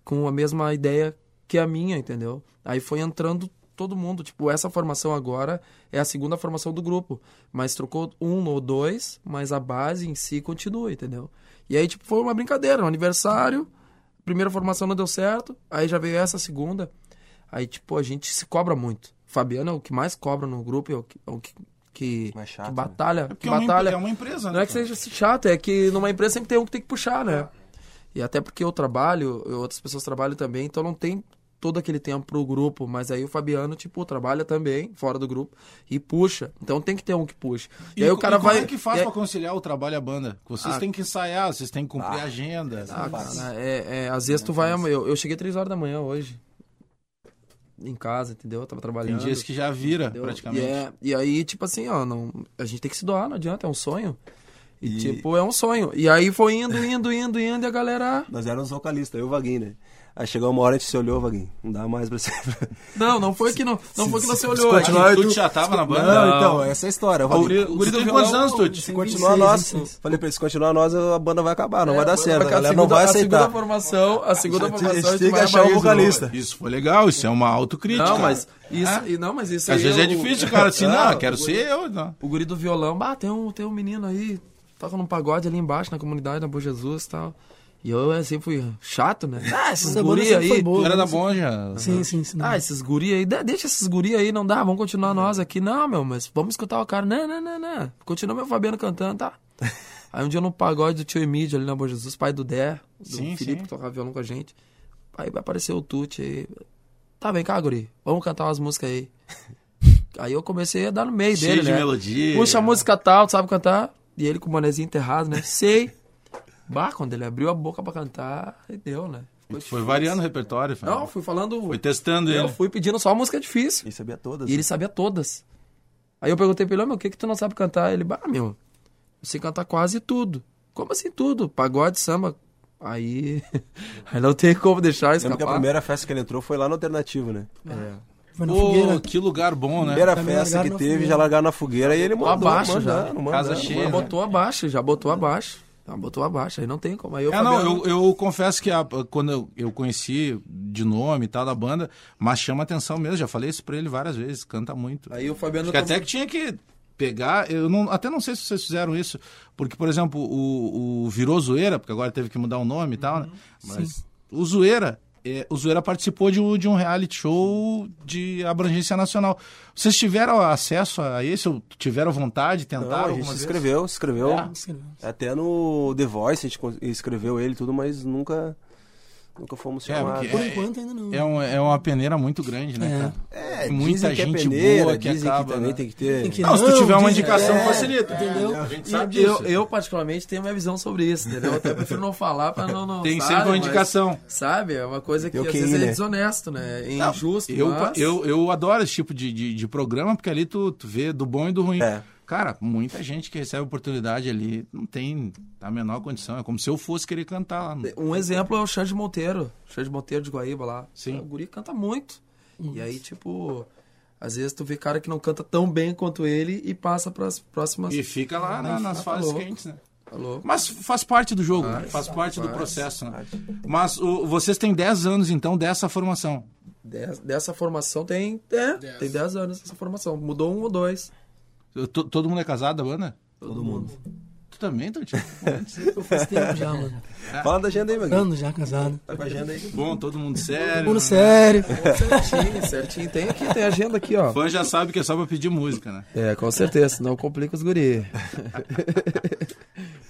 Speaker 7: com a mesma ideia que a minha, entendeu? Aí foi entrando todo mundo, tipo, essa formação agora é a segunda formação do grupo, mas trocou um ou dois, mas a base em si continua, entendeu? E aí, tipo, foi uma brincadeira, um aniversário, primeira formação não deu certo, aí já veio essa segunda, aí, tipo, a gente se cobra muito. Fabiano é o que mais cobra no grupo, é o que, é o que, que,
Speaker 8: Mais chato,
Speaker 7: que
Speaker 8: né?
Speaker 7: batalha,
Speaker 4: Porque
Speaker 7: que
Speaker 4: é uma,
Speaker 7: batalha.
Speaker 4: empre- é uma empresa, né?
Speaker 7: Não é que
Speaker 4: cara?
Speaker 7: seja chato, é que numa empresa sempre tem um que tem que puxar, né? E até porque eu trabalho, eu- outras pessoas trabalham também, então não tem todo aquele tempo pro grupo, mas aí o Fabiano, tipo, trabalha também, fora do grupo, e puxa. Então tem que ter um que puxa. E, aí o cara
Speaker 4: como
Speaker 7: vai.
Speaker 4: é que faz
Speaker 7: e aí-
Speaker 4: pra conciliar o trabalho e a banda? Vocês
Speaker 7: Ah.
Speaker 4: têm que ensaiar, vocês têm que cumprir a agenda.
Speaker 7: Ah, cara, é, é, às vezes tu vai. Eu, eu cheguei três horas da manhã hoje. Em casa, entendeu? Eu tava
Speaker 4: Tem
Speaker 7: trabalhando.
Speaker 4: dias que já vira,
Speaker 7: entendeu?
Speaker 4: praticamente.
Speaker 7: E, é- e aí, tipo assim, ó, não, a gente tem que se doar, não adianta, é um sonho. E,
Speaker 8: E-
Speaker 7: tipo, é um sonho. E aí foi indo, indo, indo, indo, e a galera.
Speaker 8: Nós éramos vocalistas, eu e o Vaguinho, né? Aí chegou uma hora a gente se olhou, Vaguinho. Não dá mais pra você. *laughs*
Speaker 7: Não, não foi que não, não foi que não se
Speaker 8: se
Speaker 7: olhou.
Speaker 8: continuar-
Speaker 7: é que-
Speaker 4: Tu já tava na banda?
Speaker 8: Não, então, essa é a história. O
Speaker 7: O guri- o guri
Speaker 4: tem quantos
Speaker 7: violão-
Speaker 4: anos, Tuti?
Speaker 8: se continuar
Speaker 6: 26,
Speaker 8: nós,
Speaker 6: 26.
Speaker 8: falei pra ele, se continuar nós, a banda vai acabar, não
Speaker 7: É,
Speaker 8: vai dar certo. A galera
Speaker 7: segunda-
Speaker 8: não vai
Speaker 7: A segunda
Speaker 8: aceitar.
Speaker 7: formação, a segunda
Speaker 8: A gente-
Speaker 7: formação
Speaker 8: a gente tem que
Speaker 7: vai
Speaker 8: achar
Speaker 7: novo.
Speaker 8: vocalista.
Speaker 4: Isso foi legal, isso é uma autocrítica.
Speaker 7: Não, mas isso,
Speaker 4: Ah.
Speaker 7: e não, mas isso
Speaker 4: Às vezes
Speaker 7: eu-
Speaker 4: é difícil, cara, assim, *laughs* não,
Speaker 7: Não,
Speaker 4: quero
Speaker 7: o-
Speaker 4: ser eu. Não.
Speaker 7: O guri do violão, bah, tem um, tem um menino aí, toca num pagode ali embaixo na comunidade, na Boa Jesus e tal. E eu assim fui chato, né? Ah, esses guri aí.
Speaker 6: boa.
Speaker 4: Era
Speaker 6: né?
Speaker 4: da Bonja.
Speaker 6: Sim, sim, sim.
Speaker 7: Ah, esses guri aí, de- deixa esses guri aí, não dá, vamos continuar nós aqui. Não, meu, mas vamos escutar o cara. Não, não, não, não. Continua meu Fabiano cantando, tá? *laughs* Aí um dia no pagode do tio Emílio ali na Boa Jesus, pai do Dé, do
Speaker 4: Sim,
Speaker 7: Felipe
Speaker 4: sim.
Speaker 7: que tocava violão com a gente. Aí vai aparecer o Tuti aí. Tá, vem cá, guri, vamos cantar umas músicas aí. *laughs* Aí eu comecei a dar no meio
Speaker 4: Cheio
Speaker 7: dele,
Speaker 4: de
Speaker 7: né?
Speaker 4: melodia.
Speaker 7: Puxa a música tal, tu sabe cantar? E ele com o bonezinho enterrado, né? *laughs* Sei. Bah, quando ele abriu a boca pra cantar, aí deu, né?
Speaker 4: Foi
Speaker 7: difícil.
Speaker 4: variando o repertório, Fernando.
Speaker 7: Não, fui falando.
Speaker 4: Foi testando
Speaker 7: Eu
Speaker 4: ele.
Speaker 7: fui pedindo só música difícil.
Speaker 8: E sabia todas.
Speaker 7: E ele sabia todas. Aí eu perguntei pra ele, "Ô, meu, o que que tu não sabe cantar? Ele, bah, meu, eu sei cantar quase tudo. Como assim tudo? Pagode, samba. Aí, *laughs* aí não tem como deixar
Speaker 8: Lembro que a primeira festa que ele entrou foi lá no Alternativo, né?
Speaker 7: É.
Speaker 6: Foi na
Speaker 4: Pô, que lugar bom, né?
Speaker 8: Primeira
Speaker 6: Também
Speaker 8: festa que teve,
Speaker 6: fogueira.
Speaker 8: já largaram na fogueira e ele mandou,
Speaker 7: abaixo já.
Speaker 8: mandando, mandando,
Speaker 4: Casa
Speaker 8: mandando.
Speaker 4: cheia.
Speaker 7: Já
Speaker 4: né?
Speaker 7: botou abaixo, já botou abaixo. Já botou abaixo, aí não tem como. Aí eu,
Speaker 4: É, não,
Speaker 7: Fabiano-
Speaker 4: eu, eu confesso que a- quando eu, eu conheci de nome e tal da banda, mas chama atenção mesmo, já falei isso pra ele várias vezes, canta muito.
Speaker 7: Aí o Fabiano
Speaker 4: Acho que
Speaker 7: tá-
Speaker 4: até que tinha que pegar, eu não, até não sei se vocês fizeram isso, porque, por exemplo, o, o Virou Zoeira, porque agora teve que mudar o nome e tal, né? Mas o Zoeira, é, o Zoeira participou de um, de um reality show de abrangência nacional. Vocês tiveram acesso a esse, ou tiveram vontade,
Speaker 8: Não,
Speaker 4: tentaram
Speaker 8: a gente se inscreveu, se inscreveu.
Speaker 4: É?
Speaker 8: Até no The Voice a gente escreveu ele e tudo, mas nunca, nunca fomos
Speaker 4: É,
Speaker 8: chamados.
Speaker 4: porque
Speaker 6: Por enquanto ainda não.
Speaker 4: É, um, é uma peneira muito grande, né,
Speaker 6: É.
Speaker 4: cara?
Speaker 8: É,
Speaker 4: Tem muita
Speaker 8: que
Speaker 4: gente
Speaker 8: é peneira,
Speaker 4: boa que
Speaker 8: dizem
Speaker 4: acaba,
Speaker 8: que também
Speaker 4: né?
Speaker 8: tem que ter...
Speaker 6: Tem que-
Speaker 4: Não, se tu tiver uma indicação,
Speaker 6: é,
Speaker 4: facilita.
Speaker 6: Entendeu?
Speaker 4: A gente sabe
Speaker 7: eu,
Speaker 4: disso.
Speaker 7: eu, particularmente, tenho minha visão sobre isso, entendeu? Eu até prefiro não falar pra não. não
Speaker 4: Tem
Speaker 7: sabe,
Speaker 4: sempre uma
Speaker 7: mas,
Speaker 4: indicação.
Speaker 7: sabe? É uma coisa que
Speaker 8: Eu
Speaker 7: às
Speaker 8: que
Speaker 7: vezes
Speaker 8: ir,
Speaker 7: é
Speaker 8: né?
Speaker 7: desonesto, né? É
Speaker 4: Não,
Speaker 7: injusto.
Speaker 4: eu,
Speaker 7: mas...
Speaker 4: eu, eu adoro esse tipo de, de, de programa, porque ali tu, tu vê do bom e do ruim.
Speaker 8: É.
Speaker 4: Cara, muita gente que recebe oportunidade ali não tem a menor condição. É como se eu fosse querer cantar lá. no-
Speaker 7: Um exemplo é o Xande Monteiro. Xande Monteiro de Guaíba lá.
Speaker 4: Sim.
Speaker 7: O guri canta muito. E aí, tipo, às vezes tu vê cara que não canta tão bem quanto ele e passa pras próximas.
Speaker 4: E fica lá na- nas
Speaker 7: tá
Speaker 4: fases
Speaker 7: louco.
Speaker 4: quentes, né?
Speaker 7: Tá louco?
Speaker 4: Mas faz parte do jogo, né?
Speaker 7: Faz,
Speaker 4: faz parte do
Speaker 7: faz.
Speaker 4: processo, né? Mas o- vocês têm 10 anos, então, dessa formação.
Speaker 7: Des- dessa formação tem. É, tem 10 anos essa formação. Mudou um ou dois.
Speaker 4: Eu- to- todo mundo é casado da banda?
Speaker 7: Todo, mundo.
Speaker 4: Tu também, Tutinho? *laughs*
Speaker 6: Faz tempo já, mano.
Speaker 8: Fala da agenda aí.
Speaker 6: Anos já casado.
Speaker 8: Tá com a agenda aí.
Speaker 4: Bom, todo mundo sério.
Speaker 6: Mundo sério.
Speaker 7: Certinho, certinho. Tem aqui, tem agenda aqui, ó.
Speaker 4: O fã já sabe que é só pra pedir música, né?
Speaker 7: É, com certeza, senão complica os guri. *laughs*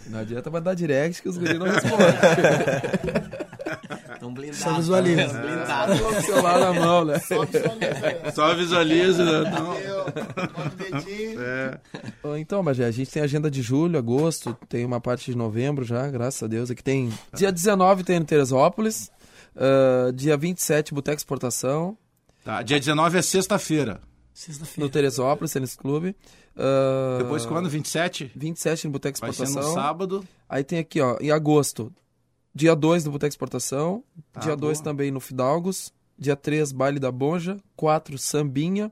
Speaker 7: Não adianta mandar direct que os guri não respondem.
Speaker 9: Tão blindado.
Speaker 6: Só visualiza.
Speaker 9: tá Blindado.
Speaker 7: Com o celular na mão, né?
Speaker 4: Só visualiza. né? Não.
Speaker 7: Ó, Então, Bagé, a gente tem agenda de julho, agosto, tem uma parte de novembro já, graças a Deus. Aqui tem. Dia 19 tem no Teresópolis. ah, dia 27, Boteco Exportação.
Speaker 4: Tá, dia 19 é sexta-feira.
Speaker 7: No
Speaker 6: Sexta-feira.
Speaker 7: Teresópolis, Tênis Clube. Ah,
Speaker 4: Depois quando? 27?
Speaker 7: 27 no Boteco
Speaker 4: Vai ser no
Speaker 7: Exportação.
Speaker 4: sábado.
Speaker 7: Aí tem aqui, ó, em agosto, dia 2 no Boteco Exportação,
Speaker 4: Tá,
Speaker 7: dia 2
Speaker 4: boa.
Speaker 7: também no Fidalgos, dia 3 Baile da Bonja, 4 Sambinha,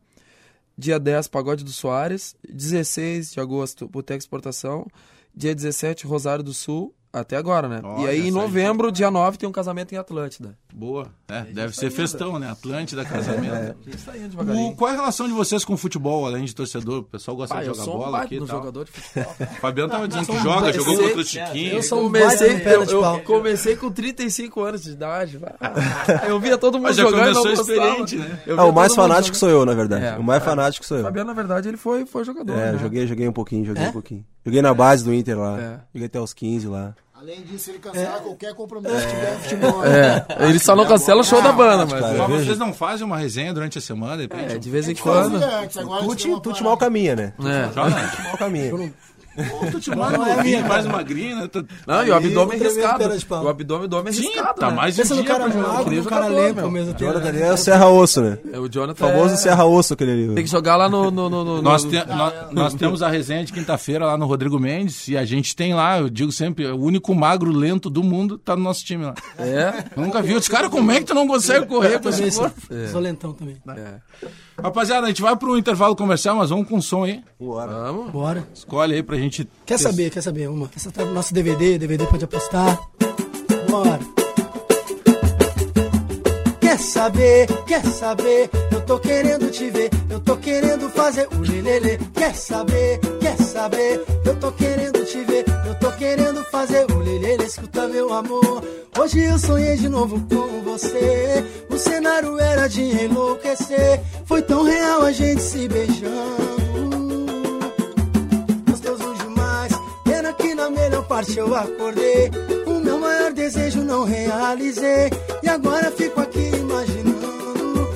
Speaker 7: dia 10 Pagode do Soares, 16 de agosto Boteco Exportação, dia 17 Rosário do Sul, até agora, né?
Speaker 4: Olha,
Speaker 7: e aí em
Speaker 4: essa aí.
Speaker 7: novembro, dia 9 tem um casamento em Atlântida.
Speaker 4: Boa. É, deve ser festão, né? Atlântida, casamento.
Speaker 7: A gente tá indo
Speaker 4: O, qual é a relação de vocês com o futebol, além de torcedor? O pessoal gosta
Speaker 7: Ah,
Speaker 4: de
Speaker 7: eu
Speaker 4: jogar
Speaker 7: sou um
Speaker 4: bola
Speaker 7: baita
Speaker 4: aqui e tal.
Speaker 7: jogador de futebol. *laughs*
Speaker 4: O Fabiano tava dizendo que
Speaker 6: um
Speaker 4: joga,
Speaker 6: baita-
Speaker 4: jogou
Speaker 7: eu
Speaker 4: contra o Chiquinho.
Speaker 6: eu sou um
Speaker 7: Comecei, eu,
Speaker 6: de
Speaker 7: eu
Speaker 6: pau.
Speaker 7: comecei com 35 anos de idade. *laughs* Eu via todo mundo
Speaker 4: Mas já
Speaker 7: jogando
Speaker 4: começou experiente, né?
Speaker 7: Eu
Speaker 8: Ah, o mais fanático
Speaker 7: jogando.
Speaker 8: sou eu, na verdade.
Speaker 7: É.
Speaker 8: o mais fanático sou
Speaker 7: O
Speaker 8: eu.
Speaker 7: Fabiano, na verdade, ele foi, foi jogador.
Speaker 8: É,
Speaker 7: né?
Speaker 8: joguei, joguei um pouquinho, joguei
Speaker 6: É?
Speaker 8: um pouquinho. Joguei na base do Inter lá.
Speaker 7: É.
Speaker 8: Joguei até os 15 lá.
Speaker 10: Além disso, ele cancela qualquer compromisso que tiver futebol. né?
Speaker 7: É, ele só não cancela o show da banda, mas.
Speaker 8: cara.
Speaker 4: Mas vocês não fazem uma resenha durante a semana, de repente?
Speaker 7: É, de vez em quando.
Speaker 10: uma
Speaker 8: Tuti
Speaker 10: parada.
Speaker 8: mal caminha, né?
Speaker 7: É.
Speaker 4: Joga.
Speaker 8: Mal caminha.
Speaker 4: Pô, tu te manda um ovinho, mais uma grina. Tu...
Speaker 7: Não, e o abdômen riscado. O abdômen do homem é
Speaker 4: Sim,
Speaker 7: riscado.
Speaker 4: tá
Speaker 7: né?
Speaker 4: mais um
Speaker 6: Pensa no cara magro, no cara ao mesmo.
Speaker 8: Jonathan ali é o Serra Osso, né?
Speaker 7: É, O Jonathan.
Speaker 8: Famoso
Speaker 7: é...
Speaker 8: Serra Osso aquele ali.
Speaker 7: Tem que jogar lá no.
Speaker 4: Nós, temos a resenha de quinta-feira lá no Rodrigo Mendes e a gente tem lá, eu digo sempre, o único magro lento do mundo tá no nosso time lá.
Speaker 7: É.
Speaker 4: Eu nunca vi. Os caras, como é que tu não consegue correr com esse
Speaker 6: sou,
Speaker 4: corpo?
Speaker 6: sou lentão também.
Speaker 7: é.
Speaker 4: Rapaziada, a gente vai pro intervalo comercial, mas vamos com som aí.
Speaker 8: Bora.
Speaker 7: Vamos.
Speaker 6: Bora.
Speaker 4: Escolhe aí pra gente.
Speaker 6: Quer
Speaker 4: ter-
Speaker 6: saber, quer saber? Uma. Quer saber nosso DVD? DVD pode apostar. Bora. Quer saber, quer saber? Eu tô querendo te ver, eu tô querendo fazer o lelele. Quer saber, quer saber? Eu tô querendo te ver, eu tô querendo fazer o lelele. Escuta, meu amor. Hoje eu sonhei de novo com você. O cenário era de enlouquecer. Foi tão real a gente se beijando Que na melhor parte eu acordei. O meu maior desejo não realizei. E agora fico aqui imaginando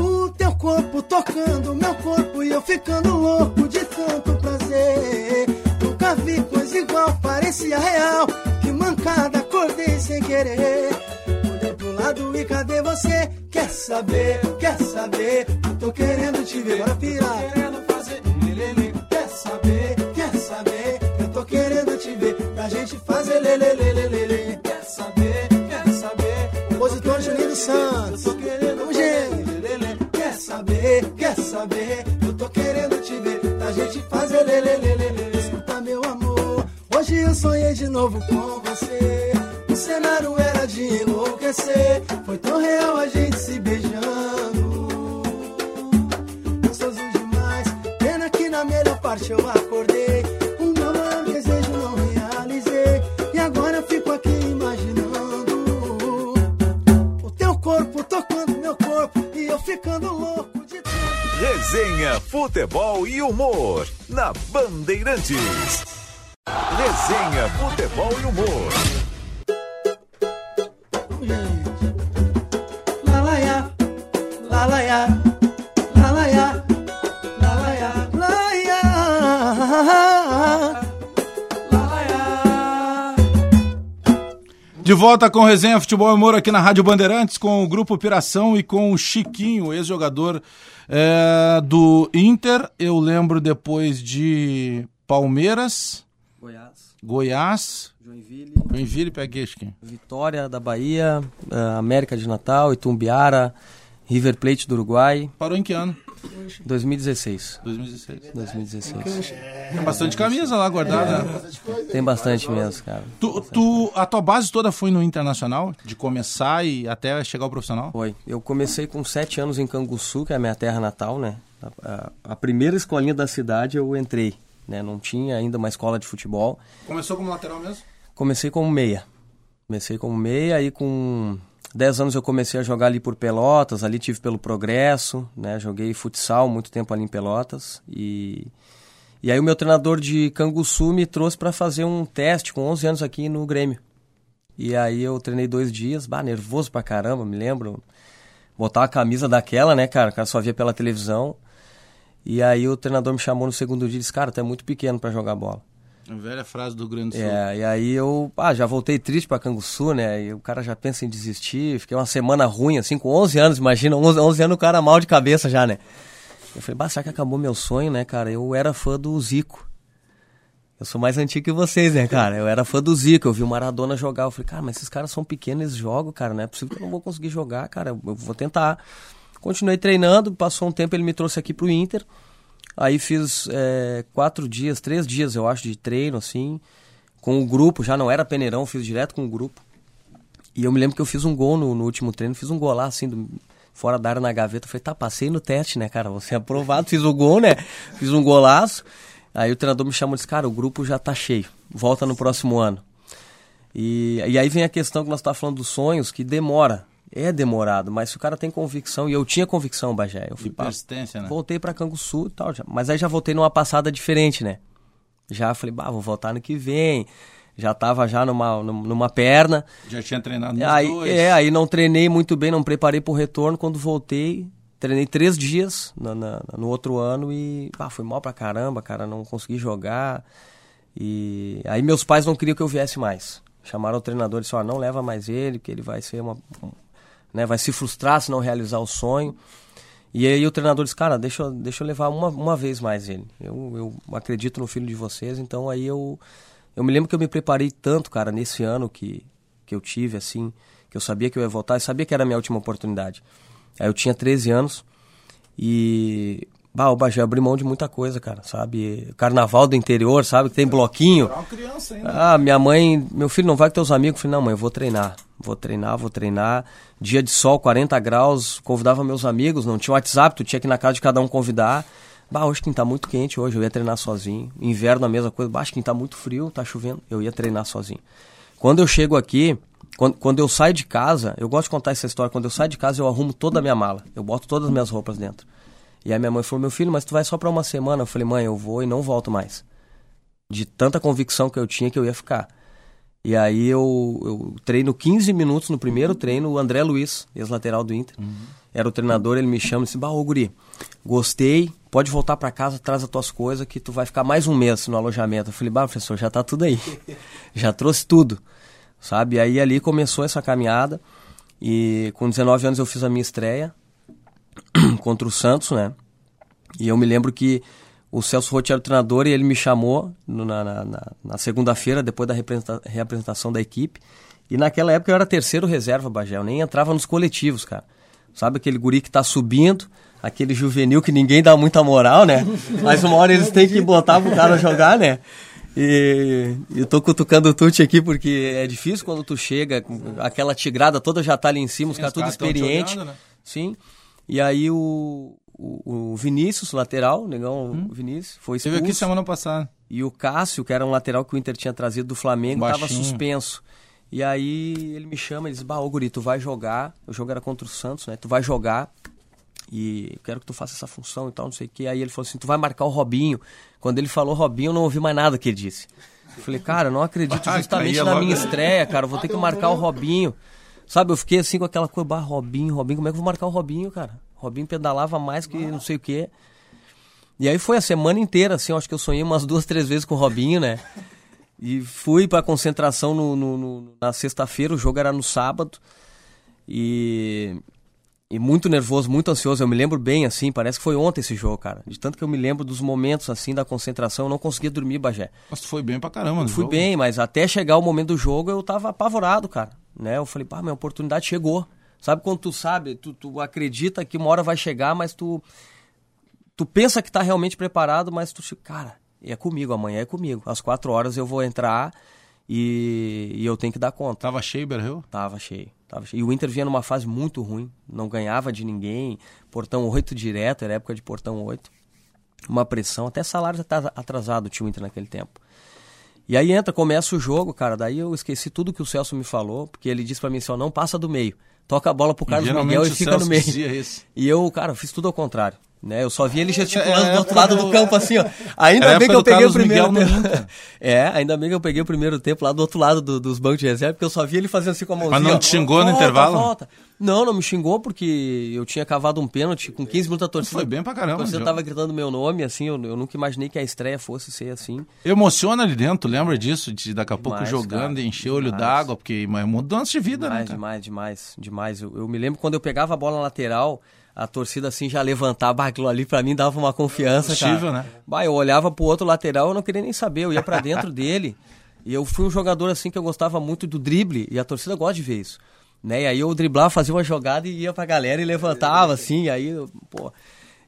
Speaker 6: o teu corpo tocando meu corpo e eu ficando louco de tanto prazer. Nunca vi coisa igual, parecia real. Que mancada, acordei sem querer. Olhei pro lado e cadê você? Quer saber, quer saber? Eu tô querendo te ver, bora pirar. Querendo fazer. Quer saber, quer saber? Querendo te ver, pra gente fazer lelele. Quer saber, quer saber? Compositor Juninho Santos. Eu tô querendo, vamos gente. Quer saber, quer saber? Eu tô querendo te ver, pra gente fazer lelele. Escuta meu amor, hoje eu sonhei de novo com você. O cenário era de enlouquecer, foi tão real a gente se beijando. Gostoso demais, pena que na melhor parte eu acordei. Ficando louco de tanto.
Speaker 2: Resenha, futebol e humor na Bandeirantes. Resenha, futebol e humor.
Speaker 4: De volta com Resenha Futebol e Humor aqui na Rádio Bandeirantes com o Grupo Piração e com o Chiquinho, ex-jogador é, do Inter. Eu lembro depois de Palmeiras,
Speaker 5: Goiás,
Speaker 4: Goiás,
Speaker 5: Joinville,
Speaker 4: Joinville, peguei, Chiquinho.
Speaker 5: Vitória da Bahia, eh, América de Natal, Itumbiara, River Plate do Uruguai,
Speaker 4: Parou em que ano?
Speaker 5: 2016.
Speaker 4: 2016.
Speaker 5: 2016.
Speaker 4: Tem bastante camisa lá guardada. né?
Speaker 5: Tem bastante mesmo, cara.
Speaker 4: Tu, tu- a tua base toda foi no Internacional? De começar e até chegar ao profissional?
Speaker 5: Foi. Eu comecei com sete anos em Canguçu, que é a minha terra natal, né? A, a- a primeira escolinha da cidade eu entrei, né? Não tinha ainda uma escola de futebol.
Speaker 4: Começou como lateral mesmo?
Speaker 5: Comecei como meia. Comecei como meia, aí com 10 anos eu comecei a jogar ali por Pelotas, ali tive pelo Progresso, né? Joguei futsal muito tempo ali em Pelotas e e aí o meu treinador de Canguçu me trouxe para fazer um teste com 11 anos aqui no Grêmio. E aí eu treinei dois dias, bah, nervoso pra caramba, me lembro. Botar a camisa daquela, né, cara, que só via pela televisão. E aí o treinador me chamou no segundo dia e disse, cara, tu é muito pequeno para jogar bola.
Speaker 4: A velha frase do Grande do Sul.
Speaker 5: É, e aí eu ah, já voltei triste pra Canguçu, né? E o cara já pensa em desistir. Fiquei uma semana ruim, assim, com 11 anos, imagina, 11, 11 anos o cara mal de cabeça já, né? Eu falei, bah, será que acabou meu sonho, né, cara? Eu era fã do Zico. Eu sou mais antigo que vocês, né, cara? Eu era fã do Zico, eu vi o Maradona jogar. Eu falei, cara, mas esses caras são pequenos, eles jogam, cara. Não é possível que eu não vou conseguir jogar, cara. Eu vou tentar. Continuei treinando, passou um tempo, ele me trouxe aqui pro Inter. Aí fiz é, quatro dias, três dias, eu acho, de treino, assim, com o grupo, já não era peneirão, fiz direto com o grupo. E eu me lembro que eu fiz um gol no, no último treino, fiz um gol lá, assim, do- fora da área na gaveta. Falei, tá, passei no teste, né, cara? Você é aprovado, *laughs* fiz o gol, né? Fiz um golaço. Aí o treinador me chamou e disse, cara, o grupo já tá cheio, volta no próximo ano. E, e aí vem a questão que nós estávamos falando dos sonhos, que demora. É demorado, mas se o cara tem convicção, e eu tinha convicção, Bagé. Eu fui, pá,
Speaker 4: persistência, né?
Speaker 5: Voltei pra Canguçu e tal, já. mas aí já voltei numa passada diferente, né? Já falei, bah, vou voltar no que vem. Já tava já numa, num- numa perna.
Speaker 4: Já tinha treinado nos
Speaker 5: Aí,
Speaker 4: dois.
Speaker 5: é, aí não treinei muito bem, não preparei pro retorno. Quando voltei, treinei três dias na- na- no outro ano e ah, fui mal pra caramba, cara, não consegui jogar. E aí meus pais não queriam que eu viesse mais. Chamaram o treinador e disseram, ó, não leva mais ele, que ele vai ser uma... né, vai se frustrar se não realizar o sonho. E aí o treinador disse, cara, deixa, deixa eu levar uma, uma vez mais ele. Eu, eu acredito no filho de vocês, então aí eu... Eu me lembro que eu me preparei tanto, cara, nesse ano que, que eu tive, assim, que eu sabia que eu ia voltar, eu sabia que era a minha última oportunidade. Aí eu tinha 13 anos e... Bah, o Bagé abri mão de muita coisa, cara, sabe? Carnaval do interior, sabe? Que tem bloquinho.
Speaker 4: Era uma criança ainda.
Speaker 5: Ah, minha mãe, meu filho não vai com teus amigos. Eu falei, não, mãe, eu vou treinar. Vou treinar, vou treinar. Dia de sol, 40 graus, convidava meus amigos, não tinha WhatsApp, tu tinha que ir na casa de cada um convidar. Bah, hoje que tá muito quente hoje, eu ia treinar sozinho. Inverno a mesma coisa. Bah, acho que tá muito frio, tá chovendo, eu ia treinar sozinho. Quando eu chego aqui, quando, quando eu saio de casa, eu gosto de contar essa história, quando eu saio de casa eu arrumo toda a minha mala. Eu boto todas as minhas roupas dentro. E aí minha mãe falou, meu filho, mas tu vai só pra uma semana. Eu falei, mãe, eu vou e não volto mais de tanta convicção que eu tinha que eu ia ficar. E aí eu, eu treino 15 minutos no primeiro treino, o André Luiz, ex-lateral do Inter, era o treinador, ele me chama e disse, bah, ô guri, gostei, pode voltar para casa, traz as tuas coisas que tu vai ficar mais um mês no alojamento. Eu falei, bah, professor, já tá tudo aí. *laughs* já trouxe tudo, sabe? E aí ali começou essa caminhada e com 19 anos eu fiz a minha estreia *clears throat* contra o Santos, né? E eu me lembro que o Celso Rotti era o treinador e ele me chamou no, na, na, na segunda-feira, depois da reapresentação da equipe. E naquela época eu era terceiro reserva, Bagé. Eu nem entrava nos coletivos, cara. Sabe aquele guri que tá subindo, aquele juvenil que ninguém dá muita moral, né? *laughs* Mas uma hora eles têm que botar pro cara jogar, né? E eu tô cutucando o Tuti aqui porque é difícil quando tu chega, aquela tigrada toda já tá ali em cima, os caras tudo experiente. Né? Sim. E aí o, o, o Vinícius, lateral, negão hum. Vinícius, foi expulso.
Speaker 4: Teve aqui semana passada.
Speaker 5: E o Cássio, que era um lateral que o Inter tinha trazido do Flamengo, estava suspenso. E aí ele me chama e diz, bah, ô guri, tu vai jogar, o jogo era contra o Santos, né? Tu vai jogar e quero que tu faça essa função e tal, não sei o que. Aí ele falou assim, tu vai marcar o Robinho. Quando ele falou Robinho, eu não ouvi mais nada que ele disse. Eu falei, cara, eu não acredito *laughs* justamente na minha estreia, cara, eu vou ter que marcar o *laughs* Robinho. Sabe, eu fiquei assim com aquela coisa, bah, Robinho, Robinho, como é que eu vou marcar o Robinho, cara? Robinho pedalava mais que não sei o que. E aí foi a semana inteira, assim, eu acho que eu sonhei umas duas, três vezes com o Robinho, né? E fui pra concentração no, no, no na sexta-feira, o jogo era no sábado. E, e muito nervoso, muito ansioso. Eu me lembro bem, assim, parece que foi ontem esse jogo, cara. De tanto que eu me lembro dos momentos, assim, da concentração, eu não conseguia dormir, Bagé.
Speaker 4: Mas tu foi bem pra caramba, né?
Speaker 5: Fui jogo. bem, mas até chegar o momento do jogo eu tava apavorado, cara. Né? Eu falei, pá, minha oportunidade chegou. Sabe quando tu sabe, tu, tu acredita que uma hora vai chegar, mas tu tu pensa que tá realmente preparado, mas tu, cara, é comigo, amanhã é comigo. Às quatro horas eu vou entrar e, e eu tenho que dar conta.
Speaker 4: Tava cheio, Berreu?
Speaker 5: Tava cheio, tava cheio. E o Inter vinha numa fase muito ruim, não ganhava de ninguém, portão 8 direto, era época de portão 8. Uma pressão, até salário atrasado tinha o Inter naquele tempo. E aí entra, começa o jogo, cara, daí eu esqueci tudo que o Celso me falou, porque ele disse para mim assim, ó, não passa do meio. Toca a bola pro Carlos Miguel e fica no meio. *laughs* E eu, cara, fiz tudo ao contrário. Né? Eu só vi ele gesticulando é, do outro lado do... do campo, assim, ó. Ainda bem que eu peguei o primeiro tempo. *laughs* é, ainda bem que eu peguei o primeiro tempo lá do outro lado do, dos bancos de reserva, porque eu só vi ele fazendo assim com a mãozinha.
Speaker 4: Mas não te xingou ó, no volta, intervalo?
Speaker 5: Volta. Não, não me xingou porque eu tinha cavado um pênalti com 15 minutos da torcida.
Speaker 4: Foi bem pra caramba. A
Speaker 5: torcida tava gritando meu nome, assim, eu, eu, nunca imaginei que a estreia fosse ser assim.
Speaker 4: Emociona ali dentro, lembra disso? De daqui a demais, pouco jogando e encher o olho d'água, porque é mudança de vida,
Speaker 5: demais,
Speaker 4: né?
Speaker 5: Demais, demais, demais. Eu, eu me lembro quando eu pegava a bola na lateral a torcida assim já levantava aquilo ali para mim dava uma confiança, cara. né? Bah, eu olhava pro outro lateral, eu não queria nem saber, eu ia para dentro *laughs* dele. E eu fui um jogador assim que eu gostava muito do drible e a torcida gosta de ver isso. Né? E aí eu driblava, fazia uma jogada e ia pra galera e levantava assim, aí, pô,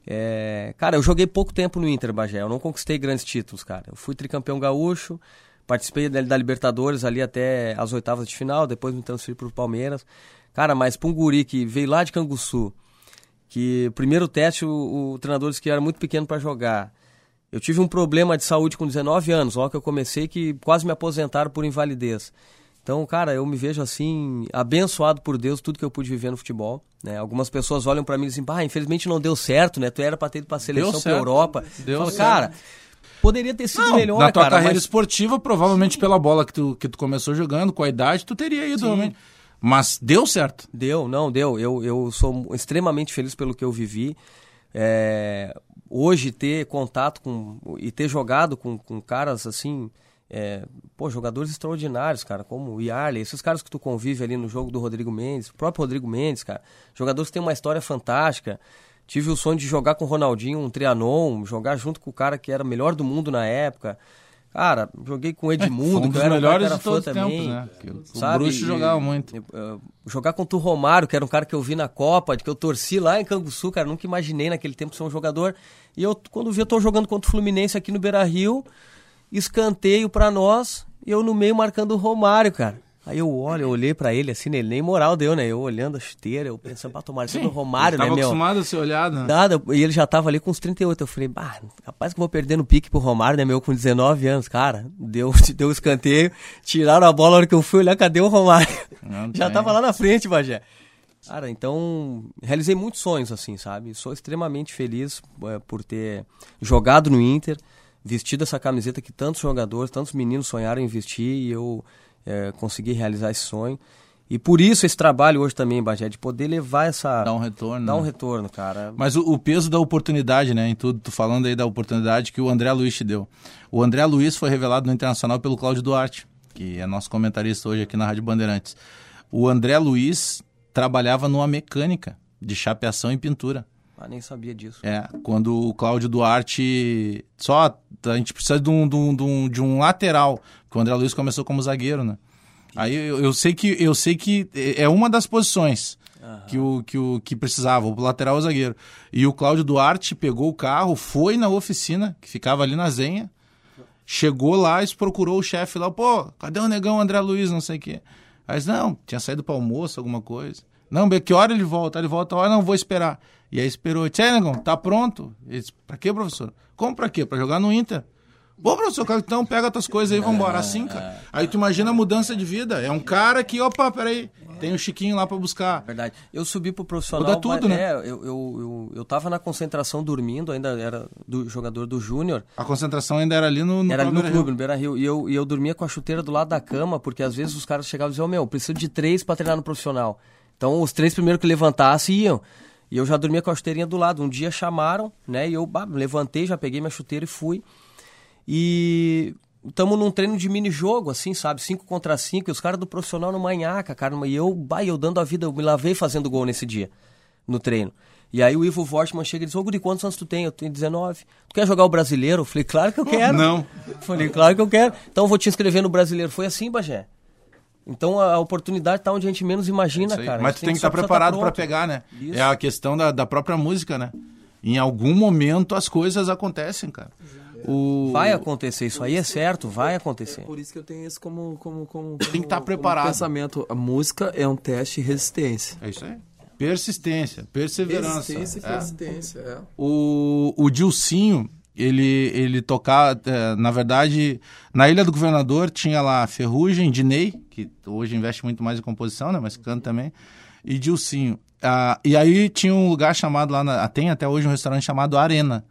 Speaker 5: é... cara, eu joguei pouco tempo no Inter, Bagé, eu não conquistei grandes títulos, cara. Eu fui tricampeão gaúcho, participei da, da Libertadores ali até as oitavas de final, depois me transferi pro Palmeiras. Cara, mas pra um guri que veio lá de Canguçu, que primeiro teste o, o treinador disse que era muito pequeno para jogar. Eu tive um problema de saúde com 19 anos, logo que eu comecei, que quase me aposentaram por invalidez. Então, cara, eu me vejo assim, abençoado por Deus, tudo que eu pude viver no futebol. Né? Algumas pessoas olham para mim e dizem, ah, infelizmente não deu certo, né? Tu era para ter ido pra seleção pra Europa.
Speaker 4: Deu
Speaker 5: falo, cara, poderia ter sido
Speaker 4: não,
Speaker 5: melhor,
Speaker 4: Na tua
Speaker 5: cara,
Speaker 4: carreira
Speaker 5: mas...
Speaker 4: esportiva, provavelmente pela bola que tu, que tu começou jogando, com a idade, tu teria ido, realmente. Mas deu certo?
Speaker 5: Deu, não, deu. Eu, eu sou extremamente feliz pelo que eu vivi. É, hoje ter contato com e ter jogado com, com caras assim, é, pô, jogadores extraordinários, cara, como o Yarley, esses caras que tu convive ali no jogo do Rodrigo Mendes, o próprio Rodrigo Mendes, cara, jogadores que têm uma história fantástica. Tive o sonho de jogar com o Ronaldinho, um Trianon, jogar junto com o cara que era melhor do mundo na época. Cara, joguei com o Edmundo, é, um que era melhores um cara que era fã também. Tempos, né?
Speaker 4: O sabe? Bruxo jogava muito.
Speaker 5: Jogar contra o Romário, que era um cara que eu vi na Copa, que eu torci lá em Canguçu, cara, nunca imaginei naquele tempo ser um jogador. E eu, quando vi, eu tô jogando contra o Fluminense aqui no Beira-Rio, escanteio para nós, e eu no meio marcando o Romário, cara. Aí eu olho, eu olhei pra ele assim, ele nem moral deu, né? Eu olhando a chuteira, eu pensando, pra tomar isso do Romário, né, meu?
Speaker 4: acostumado a ser olhado, né?
Speaker 5: Nada, e ele já tava ali com uns 38. Eu falei, bah, capaz que eu vou perder no pique pro Romário, né, meu? Com 19 anos, cara. Deu, *laughs* deu escanteio, tiraram a bola na hora que eu fui olhar, cadê o Romário? Não já tem. tava lá na frente, Bagé. Cara, então, realizei muitos sonhos, assim, sabe? Sou extremamente feliz é, por ter jogado no Inter, vestido essa camiseta que tantos jogadores, tantos meninos sonharam em vestir e eu é, consegui realizar esse sonho. E por isso esse trabalho hoje também, Bagé, de poder levar essa.
Speaker 4: Dar um retorno.
Speaker 5: Dar um
Speaker 4: né?
Speaker 5: retorno, cara.
Speaker 4: Mas o, o peso da oportunidade, né? Em tudo, tu falando aí da oportunidade que o André Luiz te deu. O André Luiz foi revelado no Internacional pelo Cláudio Duarte, que é nosso comentarista hoje aqui na Rádio Bandeirantes. O André Luiz trabalhava numa mecânica de chapeação e pintura.
Speaker 5: Ah, nem sabia disso.
Speaker 4: É, quando o Cláudio Duarte. Só a gente precisa de um, de um, de um, lateral, porque o André Luiz começou como zagueiro, né? Aí eu, eu sei que eu sei que é uma das posições que, o, que, o, que precisava, o lateral ou o zagueiro. E o Cláudio Duarte pegou o carro, foi na oficina, que ficava ali na Zenha, chegou lá e procurou o chefe lá, pô, cadê o negão André Luiz, não sei o quê. Aí disse, não, tinha saído para almoço, alguma coisa. Não, que hora ele volta? Ele volta, hora não, vou esperar. E aí esperou, negão, tá pronto? Ele disse, pra quê, professor? Como pra quê? Pra jogar no Inter. Pô, professor, então pega tuas coisas aí, vambora. Assim, cara. Aí tu imagina a mudança de vida. É um cara que, opa, peraí, tem o um Chiquinho lá pra buscar.
Speaker 5: Verdade. Eu subi pro profissional.
Speaker 4: Muda tudo,
Speaker 5: mas,
Speaker 4: né?
Speaker 5: É, eu, eu, eu, eu tava na concentração dormindo, ainda era do jogador do Júnior.
Speaker 4: A concentração ainda era ali no, no
Speaker 5: Era ali no
Speaker 4: Beira
Speaker 5: clube,
Speaker 4: Rio.
Speaker 5: no Beira Rio. E eu, e eu dormia com a chuteira do lado da cama, porque às vezes os caras chegavam e diziam, meu, preciso de três pra treinar no profissional. Então os três primeiros que levantassem iam. E eu já dormia com a chuteirinha do lado. Um dia chamaram, né? E eu bah, levantei, já peguei minha chuteira e fui. E estamos num treino de mini jogo, assim, sabe? Cinco contra cinco, e os caras do profissional no manhaca, cara. E eu, bah, eu dando a vida, eu me lavei fazendo gol nesse dia, no treino. E aí o Ivo Vortman chega e diz, ô Guri, quantos anos tu tem? Eu tenho 19. Tu quer jogar o brasileiro? Eu falei, claro que eu *laughs* quero.
Speaker 4: Não.
Speaker 5: Falei, claro que eu quero. Então eu vou te inscrever no brasileiro. Foi assim, Bagé. Então a, oportunidade tá onde a gente menos imagina,
Speaker 4: aí.
Speaker 5: cara.
Speaker 4: Mas tu tem que
Speaker 5: só
Speaker 4: estar preparado
Speaker 5: tá
Speaker 4: pra
Speaker 5: pronto.
Speaker 4: pegar, né?
Speaker 5: Isso.
Speaker 4: É a questão da, da própria música, né? Em algum momento as coisas acontecem, cara. O...
Speaker 5: Vai acontecer, isso aí é certo, vai acontecer.
Speaker 7: Por isso que eu tenho isso como, como, como,
Speaker 4: Tem que estar
Speaker 7: como
Speaker 4: preparado.
Speaker 7: pensamento. A música é um teste de resistência.
Speaker 4: É isso aí. Persistência, perseverança.
Speaker 7: Resistência e
Speaker 4: É.
Speaker 7: persistência, é.
Speaker 4: O, o Dilcinho, ele, ele tocava, é, na verdade, na Ilha do Governador tinha lá Ferrugem, Dinei, que hoje investe muito mais em composição, né, mas canta também, e Dilcinho. Ah, e aí tinha um lugar chamado lá, na, tem até hoje um restaurante chamado Arena,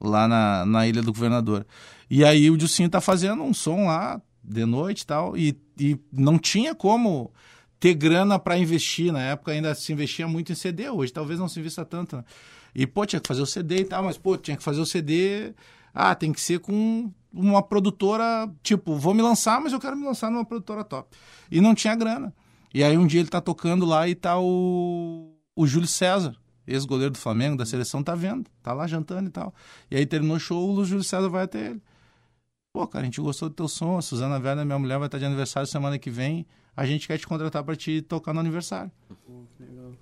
Speaker 4: lá na, na Ilha do Governador. E aí o Dilcinho tá fazendo um som lá de noite e tal, e, e não tinha como ter grana para investir. Na época ainda se investia muito em CD, hoje talvez não se invista tanto. Né? E, pô, tinha que fazer o CD e tal, mas, pô, tinha que fazer o CD. Ah, tem que ser com uma produtora, tipo, vou me lançar, mas eu quero me lançar numa produtora top. E não tinha grana. E aí um dia ele tá tocando lá e tá o, o Júlio César, ex-goleiro do Flamengo, da seleção, tá vendo, tá lá jantando e tal. E aí terminou o show, o Júlio César vai até ele. Pô, cara, a gente gostou do teu som, a Suzana Werner, minha mulher, vai estar de aniversário semana que vem, a gente quer te contratar para te tocar no aniversário.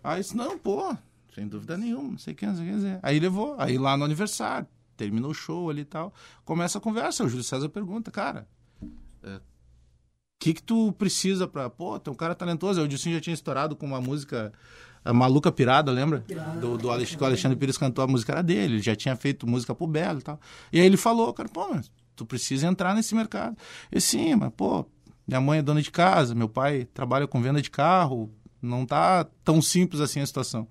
Speaker 4: Aí disse, não, pô, sem dúvida nenhuma, não sei o que, não sei o que dizer. Aí levou, aí lá no aniversário, terminou o show ali e tal, começa a conversa, o Júlio César pergunta, cara, o que que tu precisa pra... Pô, tem um cara talentoso, o Dilcinho já tinha estourado com uma música... A Maluca Pirada, lembra? Do, do Alex, que o Alexandre Pires cantou, a música era dele, ele já tinha feito música pro Belo e tal. E aí ele falou, cara, pô, mas tu precisa entrar nesse mercado. E sim, mas, pô, minha mãe é dona de casa, meu pai trabalha com venda de carro, não tá tão simples assim a situação.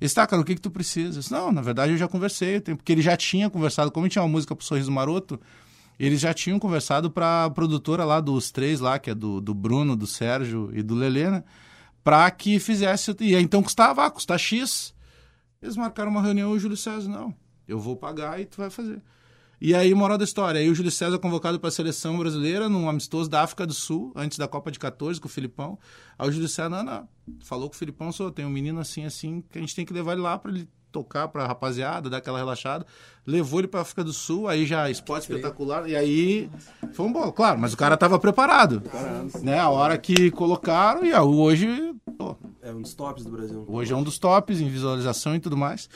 Speaker 4: Ele tá, cara, o que que tu precisa? Disse, não, na verdade eu já conversei, porque ele já tinha conversado, como tinha uma música pro Sorriso Maroto, eles já tinham conversado pra produtora lá dos três lá, que é do, do Bruno, do Sérgio e do Lelê, né? Pra que fizesse, e aí então custava, ah, custa X. Eles marcaram uma reunião e o Júlio César, não, eu vou pagar e tu vai fazer. E aí, moral da história, aí o Júlio César convocado para a seleção brasileira num amistoso da África do Sul, antes da Copa de 14, com o Filipão. Aí o Júlio César, não, não, falou com o Filipão, só tem um menino assim, assim, que a gente tem que levar ele lá para ele tocar pra rapaziada, dar aquela relaxada. Levou ele pra África do Sul, aí já esporte espetacular, e aí foi um bom, claro, mas o cara tava preparado. Né? A hora que colocaram, e hoje, pô,
Speaker 8: É um dos tops do Brasil.
Speaker 4: Hoje é um dos tops em visualização e tudo mais.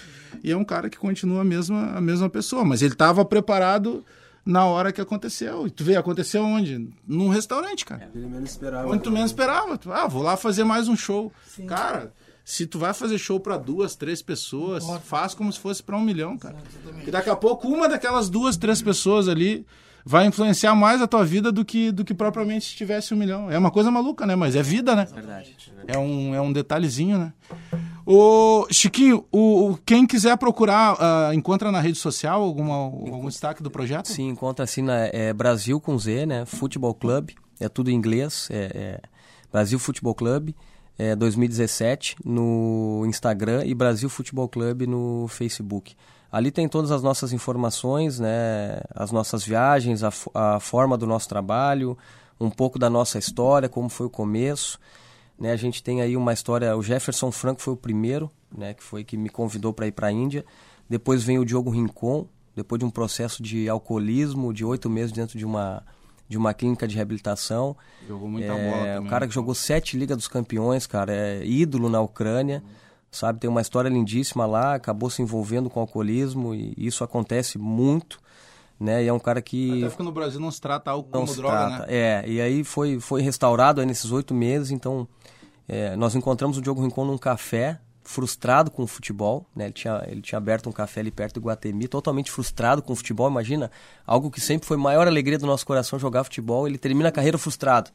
Speaker 4: E é um cara que continua a mesma, a mesma pessoa. Mas ele estava preparado na hora que aconteceu. E tu vê, aconteceu onde? Num restaurante, cara.
Speaker 8: Ele menos esperava.
Speaker 4: Tu menos esperava. Tu, Ah, vou lá fazer mais um show. Cara, se tu vai fazer show para duas, três pessoas, faz como se fosse para um milhão, cara. E daqui a pouco uma daquelas duas, três pessoas ali vai influenciar mais a tua vida do que, do que propriamente se tivesse um milhão. É uma coisa maluca, né? Mas é vida, né?
Speaker 5: Verdade.
Speaker 4: É um, é um detalhezinho, né? O Chiquinho, o, o- quem quiser procurar, ah, encontra na rede social alguma, algum destaque do projeto?
Speaker 5: Sim, encontra assim na é, Brasil com Z, né? Futebol Club, é tudo em inglês. É, é Brasil Futebol Clube é, 2017 no Instagram e Brasil Futebol Clube no Facebook. Ali tem todas as nossas informações, né, as nossas viagens, a, a forma do nosso trabalho, um pouco da nossa história, como foi o começo. Né, a gente tem aí uma história, o Jefferson Franco foi o primeiro, né, que foi que me convidou para ir para a Índia. Depois vem o Diogo Rincon, depois de um processo de alcoolismo de oito meses dentro de uma de uma clínica de reabilitação.
Speaker 4: Jogou muita
Speaker 5: é,
Speaker 4: bola também,
Speaker 5: O cara
Speaker 4: né?
Speaker 5: que jogou sete Liga dos Campeões, cara, é ídolo na Ucrânia, sabe? Tem uma história lindíssima lá, acabou se envolvendo com alcoolismo e isso acontece muito, né? E é um cara que
Speaker 4: Até porque no Brasil não se trata algo
Speaker 5: não
Speaker 4: como
Speaker 5: se
Speaker 4: droga,
Speaker 5: trata.
Speaker 4: né?
Speaker 5: É, e aí foi, foi restaurado aí nesses oito meses, então é, nós encontramos o Diogo Rincon num café, frustrado com o futebol, né? Ele tinha, ele tinha aberto um café ali perto do Guatemi, totalmente frustrado com o futebol, imagina, algo que sempre foi a maior alegria do nosso coração jogar futebol, ele termina a carreira frustrado,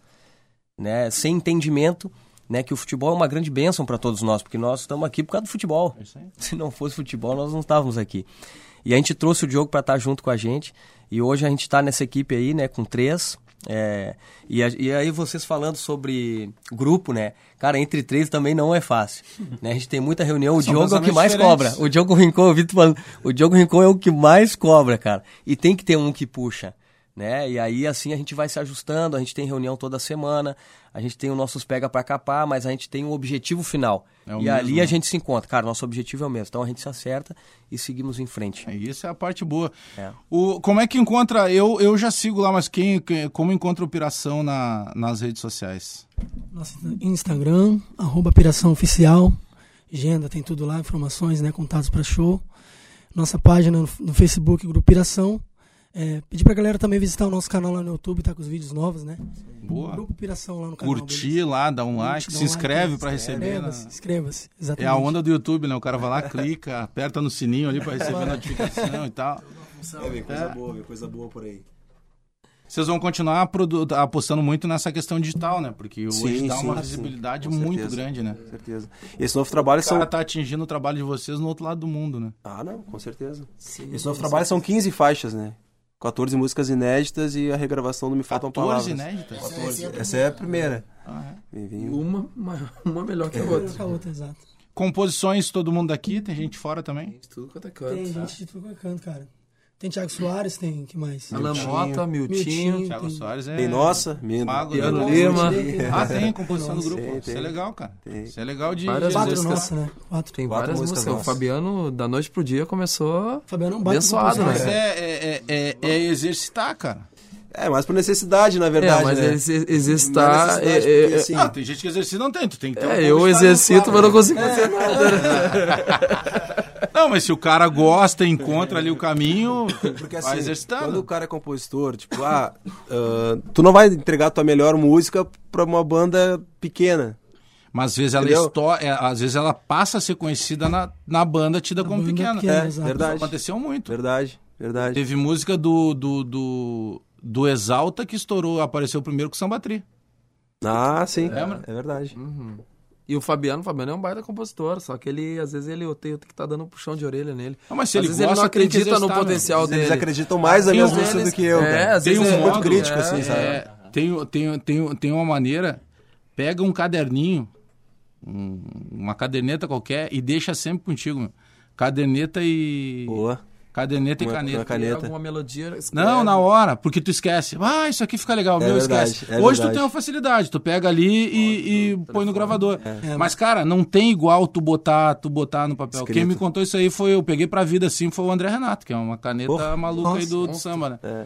Speaker 5: né? Sem entendimento, né, que o futebol é uma grande bênção para todos nós, porque nós estamos aqui por causa do futebol. *laughs* Se não fosse futebol, nós não estávamos aqui. E a gente trouxe o Diogo para estar junto com a gente. E hoje a gente está nessa equipe aí, né, com três. É, e, a- e aí vocês falando sobre grupo, né? Cara, entre três também não é fácil. *laughs* Né? A gente tem muita reunião. O
Speaker 4: São
Speaker 5: Diogo é o que mais
Speaker 4: diferentes.
Speaker 5: cobra. O Diogo Rincon, eu vi tu falando, o Diogo Rincon é o que mais cobra, cara. E tem que ter um que puxa. Né? E aí assim a gente vai se ajustando, a gente tem reunião toda semana, a gente tem os nossos pega para capar, mas a gente tem um objetivo final.
Speaker 4: É
Speaker 5: e
Speaker 4: mesmo,
Speaker 5: ali
Speaker 4: né?
Speaker 5: a gente se encontra. Cara, nosso objetivo é o mesmo. Então a gente se acerta e seguimos em frente.
Speaker 4: É, Isso é a parte boa.
Speaker 5: É.
Speaker 4: O, como é que encontra? Eu, eu já sigo lá, mas quem, quem- como encontra o Piração na, nas redes sociais?
Speaker 6: Nosso Instagram, arroba Piração Oficial. Agenda, tem tudo lá, informações, né? Contatos para show. Nossa página no, no Facebook, Grupo Piração. É, pedir pra galera também visitar o nosso canal lá no YouTube, tá com os vídeos novos, né?
Speaker 4: Boa.
Speaker 6: Grupo Piração lá no canal.
Speaker 4: Curtir lá, dá um like,
Speaker 6: dá
Speaker 4: se
Speaker 6: um like,
Speaker 4: inscreve
Speaker 6: né?
Speaker 4: para receber. na-
Speaker 6: Inscreva-se, inscreva-se,
Speaker 4: É
Speaker 6: exatamente.
Speaker 4: a onda do YouTube, né? O cara vai lá, clica, aperta no sininho ali para receber a notificação e tal.
Speaker 8: É, vem coisa boa, vem coisa boa por aí.
Speaker 4: Vocês vão continuar apostando muito nessa questão digital, né? Porque hoje
Speaker 8: Sim,
Speaker 4: dá
Speaker 8: sim,
Speaker 4: uma
Speaker 8: sim.
Speaker 4: visibilidade muito
Speaker 8: certeza.
Speaker 4: grande, né?
Speaker 8: Com certeza. Esse novo trabalho
Speaker 4: O
Speaker 8: são.
Speaker 4: cara tá atingindo o trabalho de vocês no outro lado do mundo, né?
Speaker 8: Ah, não, com certeza. Esse novo trabalho são 15 faixas, né? 14 músicas inéditas e a regravação do Me Faltam
Speaker 4: 14
Speaker 8: Palavras.
Speaker 4: inéditas?
Speaker 8: 14. Essa é a primeira.
Speaker 4: Ah, é.
Speaker 7: Uma, uma, uma melhor que a
Speaker 6: Uma
Speaker 7: outra.
Speaker 6: com a outra, exato.
Speaker 4: Composições, todo mundo aqui, tem gente fora também.
Speaker 7: Tudo quanto é
Speaker 6: Tem
Speaker 7: canto.
Speaker 6: gente de tudo quanto é canto, cara. Tem Thiago Soares, tem que mais?
Speaker 7: Alan Mota, Miltinho.
Speaker 6: Miltinho.
Speaker 4: Thiago
Speaker 6: tem-
Speaker 4: Soares é.
Speaker 8: Tem nossa, Mindo.
Speaker 4: Mago
Speaker 7: Piano Lima.
Speaker 4: Ah, tem composição do grupo.
Speaker 8: Tem,
Speaker 4: Isso é legal, cara.
Speaker 8: Tem.
Speaker 4: Isso é legal de.
Speaker 7: Várias
Speaker 6: Quatro
Speaker 4: exercitar.
Speaker 6: nossa, né? Quatro.
Speaker 7: Tem
Speaker 8: Quatro
Speaker 7: várias
Speaker 8: músicas
Speaker 7: músicas. O. Fabiano, da noite pro dia, começou
Speaker 6: Fabiano é um
Speaker 7: abençoado,
Speaker 4: Mas
Speaker 7: né?
Speaker 6: cara.
Speaker 4: é, é, é, é- é exercitar, cara.
Speaker 8: É, mais por necessidade, na verdade.
Speaker 7: é, mas
Speaker 8: né? é
Speaker 7: exercitar. É, é,
Speaker 8: assim,
Speaker 4: Ah, tem gente que exercita não tem. Tu tem que ter um
Speaker 7: é, eu
Speaker 4: pouco de
Speaker 7: exercito, mas não consigo fazer nada.
Speaker 4: Não, mas se o cara gosta e encontra ali o caminho,
Speaker 8: Porque
Speaker 4: vai
Speaker 8: assim,
Speaker 4: exercitando.
Speaker 8: quando o cara é compositor, tipo, ah, ah, tu não vai entregar tua melhor música pra uma banda pequena.
Speaker 4: Mas às vezes ela
Speaker 8: Entendeu?
Speaker 4: esto- é, às vezes ela passa a ser conhecida na, na banda tida como
Speaker 6: banda
Speaker 4: pequena.
Speaker 6: pequena,
Speaker 8: É,
Speaker 6: exato.
Speaker 8: verdade.
Speaker 4: Isso aconteceu muito.
Speaker 8: Verdade, verdade.
Speaker 4: Teve música do, do, do, do Exalta que estourou, apareceu primeiro com o Sambatri.
Speaker 8: Ah, sim.
Speaker 4: Lembra?
Speaker 8: É verdade.
Speaker 7: E o Fabiano, o Fabiano é um baita compositor, só que ele, às vezes, ele, eu tenho que estar dando um puxão de orelha nele.
Speaker 4: Ah, mas se
Speaker 7: às
Speaker 4: ele
Speaker 7: vezes ele
Speaker 4: gosta,
Speaker 7: não
Speaker 4: tem que
Speaker 7: acredita no
Speaker 4: exercitar,
Speaker 7: potencial
Speaker 8: Eles
Speaker 7: dele.
Speaker 8: acreditam mais
Speaker 4: uns
Speaker 8: músicas
Speaker 7: deles-
Speaker 8: do que eu,
Speaker 7: é,
Speaker 8: cara.
Speaker 7: às
Speaker 4: Tem
Speaker 7: vezes
Speaker 4: um
Speaker 7: é-
Speaker 4: modo,
Speaker 8: crítico,
Speaker 7: é,
Speaker 8: assim, sabe?
Speaker 4: É, tem, tem, tem, tem uma maneira, pega um caderninho, um- uma caderneta qualquer e deixa sempre contigo. meu. Caderneta e.
Speaker 8: Boa.
Speaker 4: Caderneta
Speaker 8: Uma-
Speaker 4: e caneta.
Speaker 8: caneta.
Speaker 7: Alguma melodia. escreve.
Speaker 4: Não, na hora, porque tu esquece. Ah, isso aqui fica legal,
Speaker 8: É
Speaker 4: meu,
Speaker 8: verdade,
Speaker 4: esquece.
Speaker 8: é
Speaker 4: Hoje tu
Speaker 8: verdade.
Speaker 4: tem uma facilidade, tu pega ali e, e põe no gravador.
Speaker 8: É.
Speaker 4: Mas, cara, não tem igual tu botar, tu botar no papel.
Speaker 8: Escrito.
Speaker 4: Quem me contou isso aí foi, eu peguei pra vida assim, foi o André Renato, que é uma caneta
Speaker 8: Porra,
Speaker 4: maluca aí
Speaker 6: nossa,
Speaker 4: do, do samba, né?
Speaker 8: É.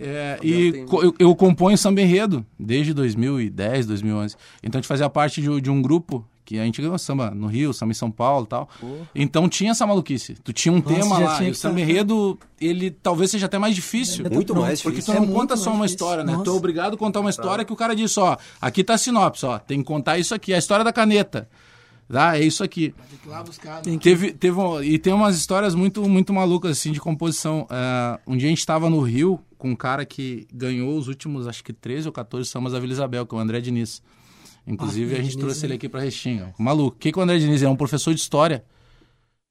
Speaker 4: É, e co- eu, eu componho samba enredo desde 2010, 2011. Então a gente fazia parte de, de um grupo que a gente ganhou samba no Rio, samba em São Paulo e tal. Então tinha essa maluquice. Tu tinha um tema
Speaker 6: já
Speaker 4: lá.
Speaker 6: tinha
Speaker 4: E o
Speaker 6: que
Speaker 4: samba enredo, ele talvez seja até mais difícil.
Speaker 8: Muito mais
Speaker 4: Porque tu
Speaker 8: difícil.
Speaker 4: não
Speaker 6: É
Speaker 4: conta só uma
Speaker 6: difícil.
Speaker 4: história, né? Tu é
Speaker 6: Nossa.
Speaker 4: obrigado a contar uma história que o cara diz, ó, aqui tá a sinopse, ó, tem que contar isso aqui, a história da caneta. Tá? É isso aqui. Teve, teve um- e tem umas histórias muito, muito malucas, assim, de composição. É, um dia a gente estava no Rio com um cara que ganhou os últimos, acho que 13 ou 14 sambas da Vila Isabel, que é o André Diniz. Inclusive,
Speaker 6: Ah,
Speaker 4: a gente
Speaker 6: Diniz,
Speaker 4: trouxe
Speaker 6: né?
Speaker 4: ele aqui pra Restinga. Maluco. O que, que o André Diniz é? É um professor de história.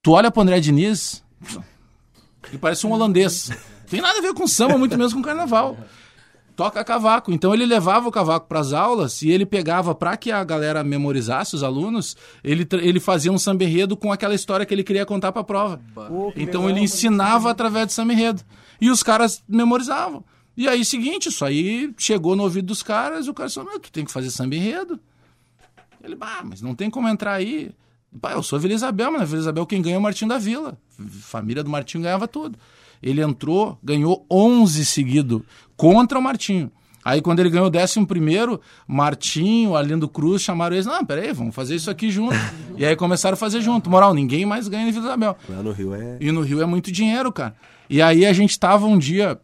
Speaker 4: Tu olha pro André Diniz, ele parece um holandês. Tem nada a ver com samba, muito menos com carnaval. toca cavaco. Então ele levava o cavaco para as aulas e ele pegava para que a galera memorizasse os alunos, ele, ele fazia um samba enredo com aquela história que ele queria contar para a prova. então ele ensinava através de samba enredo. E os caras memorizavam. E aí, seguinte, isso aí chegou no ouvido dos caras e o cara falou: "Meu, tu tem que fazer samba enredo. Ele, bah, mas não tem como entrar aí. Pá, eu sou Vila Isabel, mas na Vila Isabel quem ganha é o Martinho da Vila. Família do Martinho ganhava tudo. Ele entrou, ganhou 11 seguido contra o Martinho. Aí quando ele ganhou o décimo primeiro, Martinho, Arlindo Cruz chamaram eles, não, peraí, vamos fazer isso aqui junto. e aí começaram a fazer junto. Moral, ninguém mais ganha em Vila Isabel.
Speaker 8: Lá no Rio é.
Speaker 4: E no Rio é muito dinheiro, cara. E aí a gente tava um dia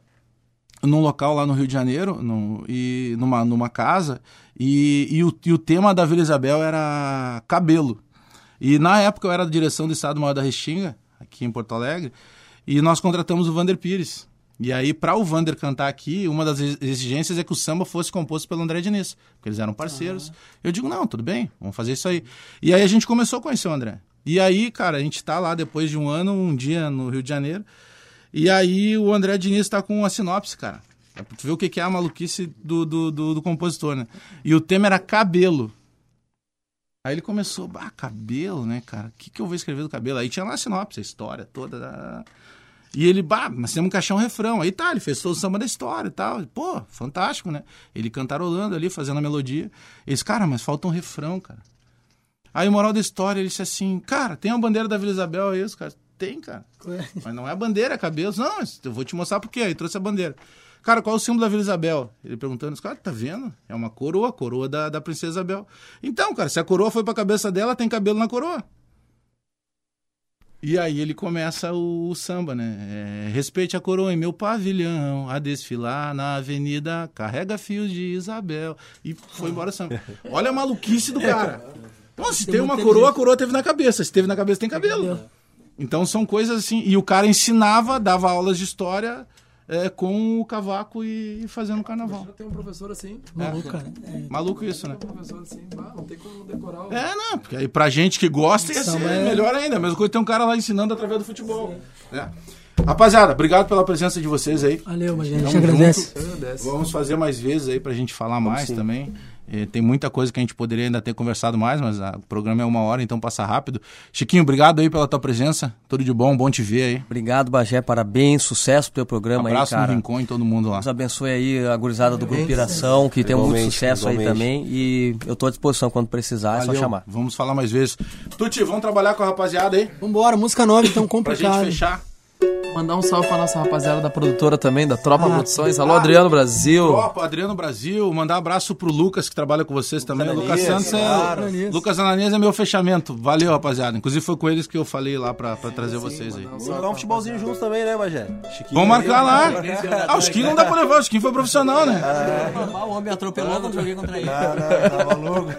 Speaker 4: num local lá no Rio de Janeiro, e numa, numa casa, e, e, o, e o tema da Vila Isabel era cabelo. E na época eu era da direção do Estado Maior da Restinga, aqui em Porto Alegre, e nós contratamos o Vander Pires. E aí, para o Vander cantar aqui, uma das ex- exigências é que o samba fosse composto pelo André Diniz, porque eles eram parceiros. Eu digo, não, tudo bem, vamos fazer isso aí. E aí a gente começou a conhecer o André. E aí, cara, a gente tá lá depois de um ano, um dia no Rio de Janeiro, e aí o André Diniz tá com uma sinopse, cara. É pra tu ver o que é a maluquice do, do, do, do compositor, né? E o tema era cabelo. Aí ele começou, ah, cabelo, né, cara? O que, que eu vou escrever do cabelo? Aí tinha lá a sinopse, a história toda. da- E ele, bah, nós temos que achar um refrão. Aí tá, ele fez todo o samba da história e tal. Pô, fantástico, né? Ele cantarolando ali, fazendo a melodia. Eles, cara, mas falta um refrão, cara. Aí o moral da história, ele disse assim, cara, tem uma bandeira da Vila Isabel aí? Os caras, tem, cara. Mas não é a bandeira, é cabelo. Não, eu vou te mostrar por quê. Aí trouxe a bandeira. Cara, qual é o símbolo da Vila Isabel? Ele perguntando, cara, tá vendo? É uma coroa, a coroa da, da princesa Isabel. Então, cara, se a coroa foi pra cabeça dela, tem cabelo na coroa. E aí ele começa o, o samba, né? É, Respeite a coroa em meu pavilhão, a desfilar na avenida, carrega fios de Isabel. E foi embora o samba. Olha a maluquice do cara. *laughs* Então, se tem uma coroa, a coroa teve na cabeça. Se teve na cabeça, tem cabelo. Então são coisas assim. E o cara ensinava, dava aulas de história é, com o cavaco e fazendo carnaval.
Speaker 7: Tem um professor assim.
Speaker 6: Maluco, cara. É,
Speaker 4: Maluco isso, né?
Speaker 7: Tem um professor assim. Não tem como decorar o.
Speaker 4: É, não, porque aí pra gente que gosta ia ser
Speaker 6: Samba é-
Speaker 4: melhor ainda. A mesma coisa tem um cara lá ensinando através do futebol. É. Rapaziada, obrigado pela presença de vocês aí.
Speaker 6: Valeu, mas a gente agradece.
Speaker 4: Vamos fazer mais vezes aí pra gente falar mais também. Tem muita coisa que a gente poderia ainda ter conversado mais, mas ah, o programa é uma hora, então passa rápido. Chiquinho, obrigado aí pela tua presença. Tudo de bom, bom te ver aí.
Speaker 5: Obrigado, Bagé. Parabéns, sucesso pro teu programa
Speaker 4: Abraço
Speaker 5: aí, cara.
Speaker 4: no Rincon e todo mundo lá.
Speaker 5: Deus abençoe aí a gurizada do Grupo Piração, que tem muito
Speaker 8: Igualmente,
Speaker 5: sucesso aí
Speaker 8: igualmente.
Speaker 5: também. E eu tô à disposição quando precisar, é só
Speaker 4: Valeu.
Speaker 5: chamar.
Speaker 4: Vamos falar mais vezes. Tuti, vamos trabalhar com a rapaziada aí
Speaker 6: Vambora, música nova, então
Speaker 4: pra gente
Speaker 6: complicado.
Speaker 4: fechar.
Speaker 7: Mandar um salve pra nossa rapaziada da produtora também, da Tropa
Speaker 6: Ah.
Speaker 7: Produções. Alô, Adriano Brasil.
Speaker 4: Tropa, Adriano Brasil, mandar um abraço pro Lucas que trabalha com vocês também. Lucas
Speaker 8: Ananias,
Speaker 4: Santos é.
Speaker 8: claro.
Speaker 4: Lucas Ananias é meu fechamento. Valeu, rapaziada. Inclusive foi com eles que eu falei lá pra, pra trazer vocês aí.
Speaker 8: Vamos jogar um futebolzinho juntos também, né, Bagé? Chiquinho
Speaker 4: Vamos marcar lá. Ah, o Skin não dá pra levar, o Skin foi profissional, né?
Speaker 5: O homem atropelou quando joguei contra ele.
Speaker 8: Não, não, tá maluco.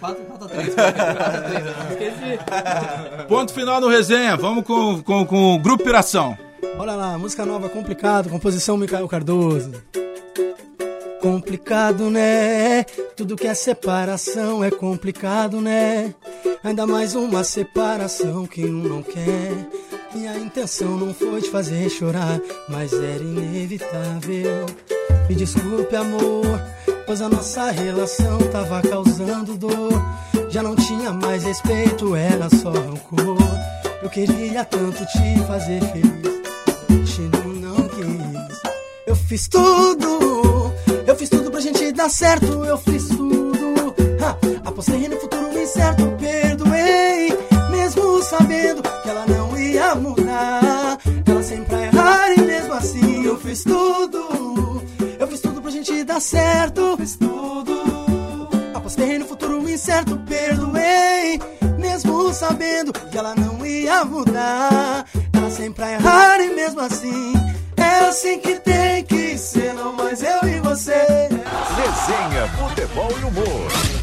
Speaker 5: 4 4 3
Speaker 4: Ponto final no resenha. Vamos com, com, com o Grupo Piração.
Speaker 6: Bora lá, música nova, complicado, composição Micael Cardoso. Complicado, né? Tudo que é separação é complicado, né? Ainda mais uma separação que um não quer. Minha intenção não foi te fazer chorar, mas era inevitável. Me desculpe, amor, pois a nossa relação tava causando dor. Já não tinha mais respeito, era só rancor. Eu queria tanto te fazer feliz destino não quis. Eu fiz tudo, eu fiz tudo pra gente dar certo, eu fiz tudo. Ha, apostei no futuro incerto, perdoei, mesmo sabendo que ela não ia mudar. Ela sempre ia errar e mesmo assim eu fiz tudo, eu fiz tudo pra gente dar certo, fiz tudo. Apostei no futuro incerto, perdoei, mesmo sabendo que ela não ia mudar. Ela sempre a errar e mesmo assim é assim que tem que ser, não mais eu e você.
Speaker 2: Resenha, futebol e humor.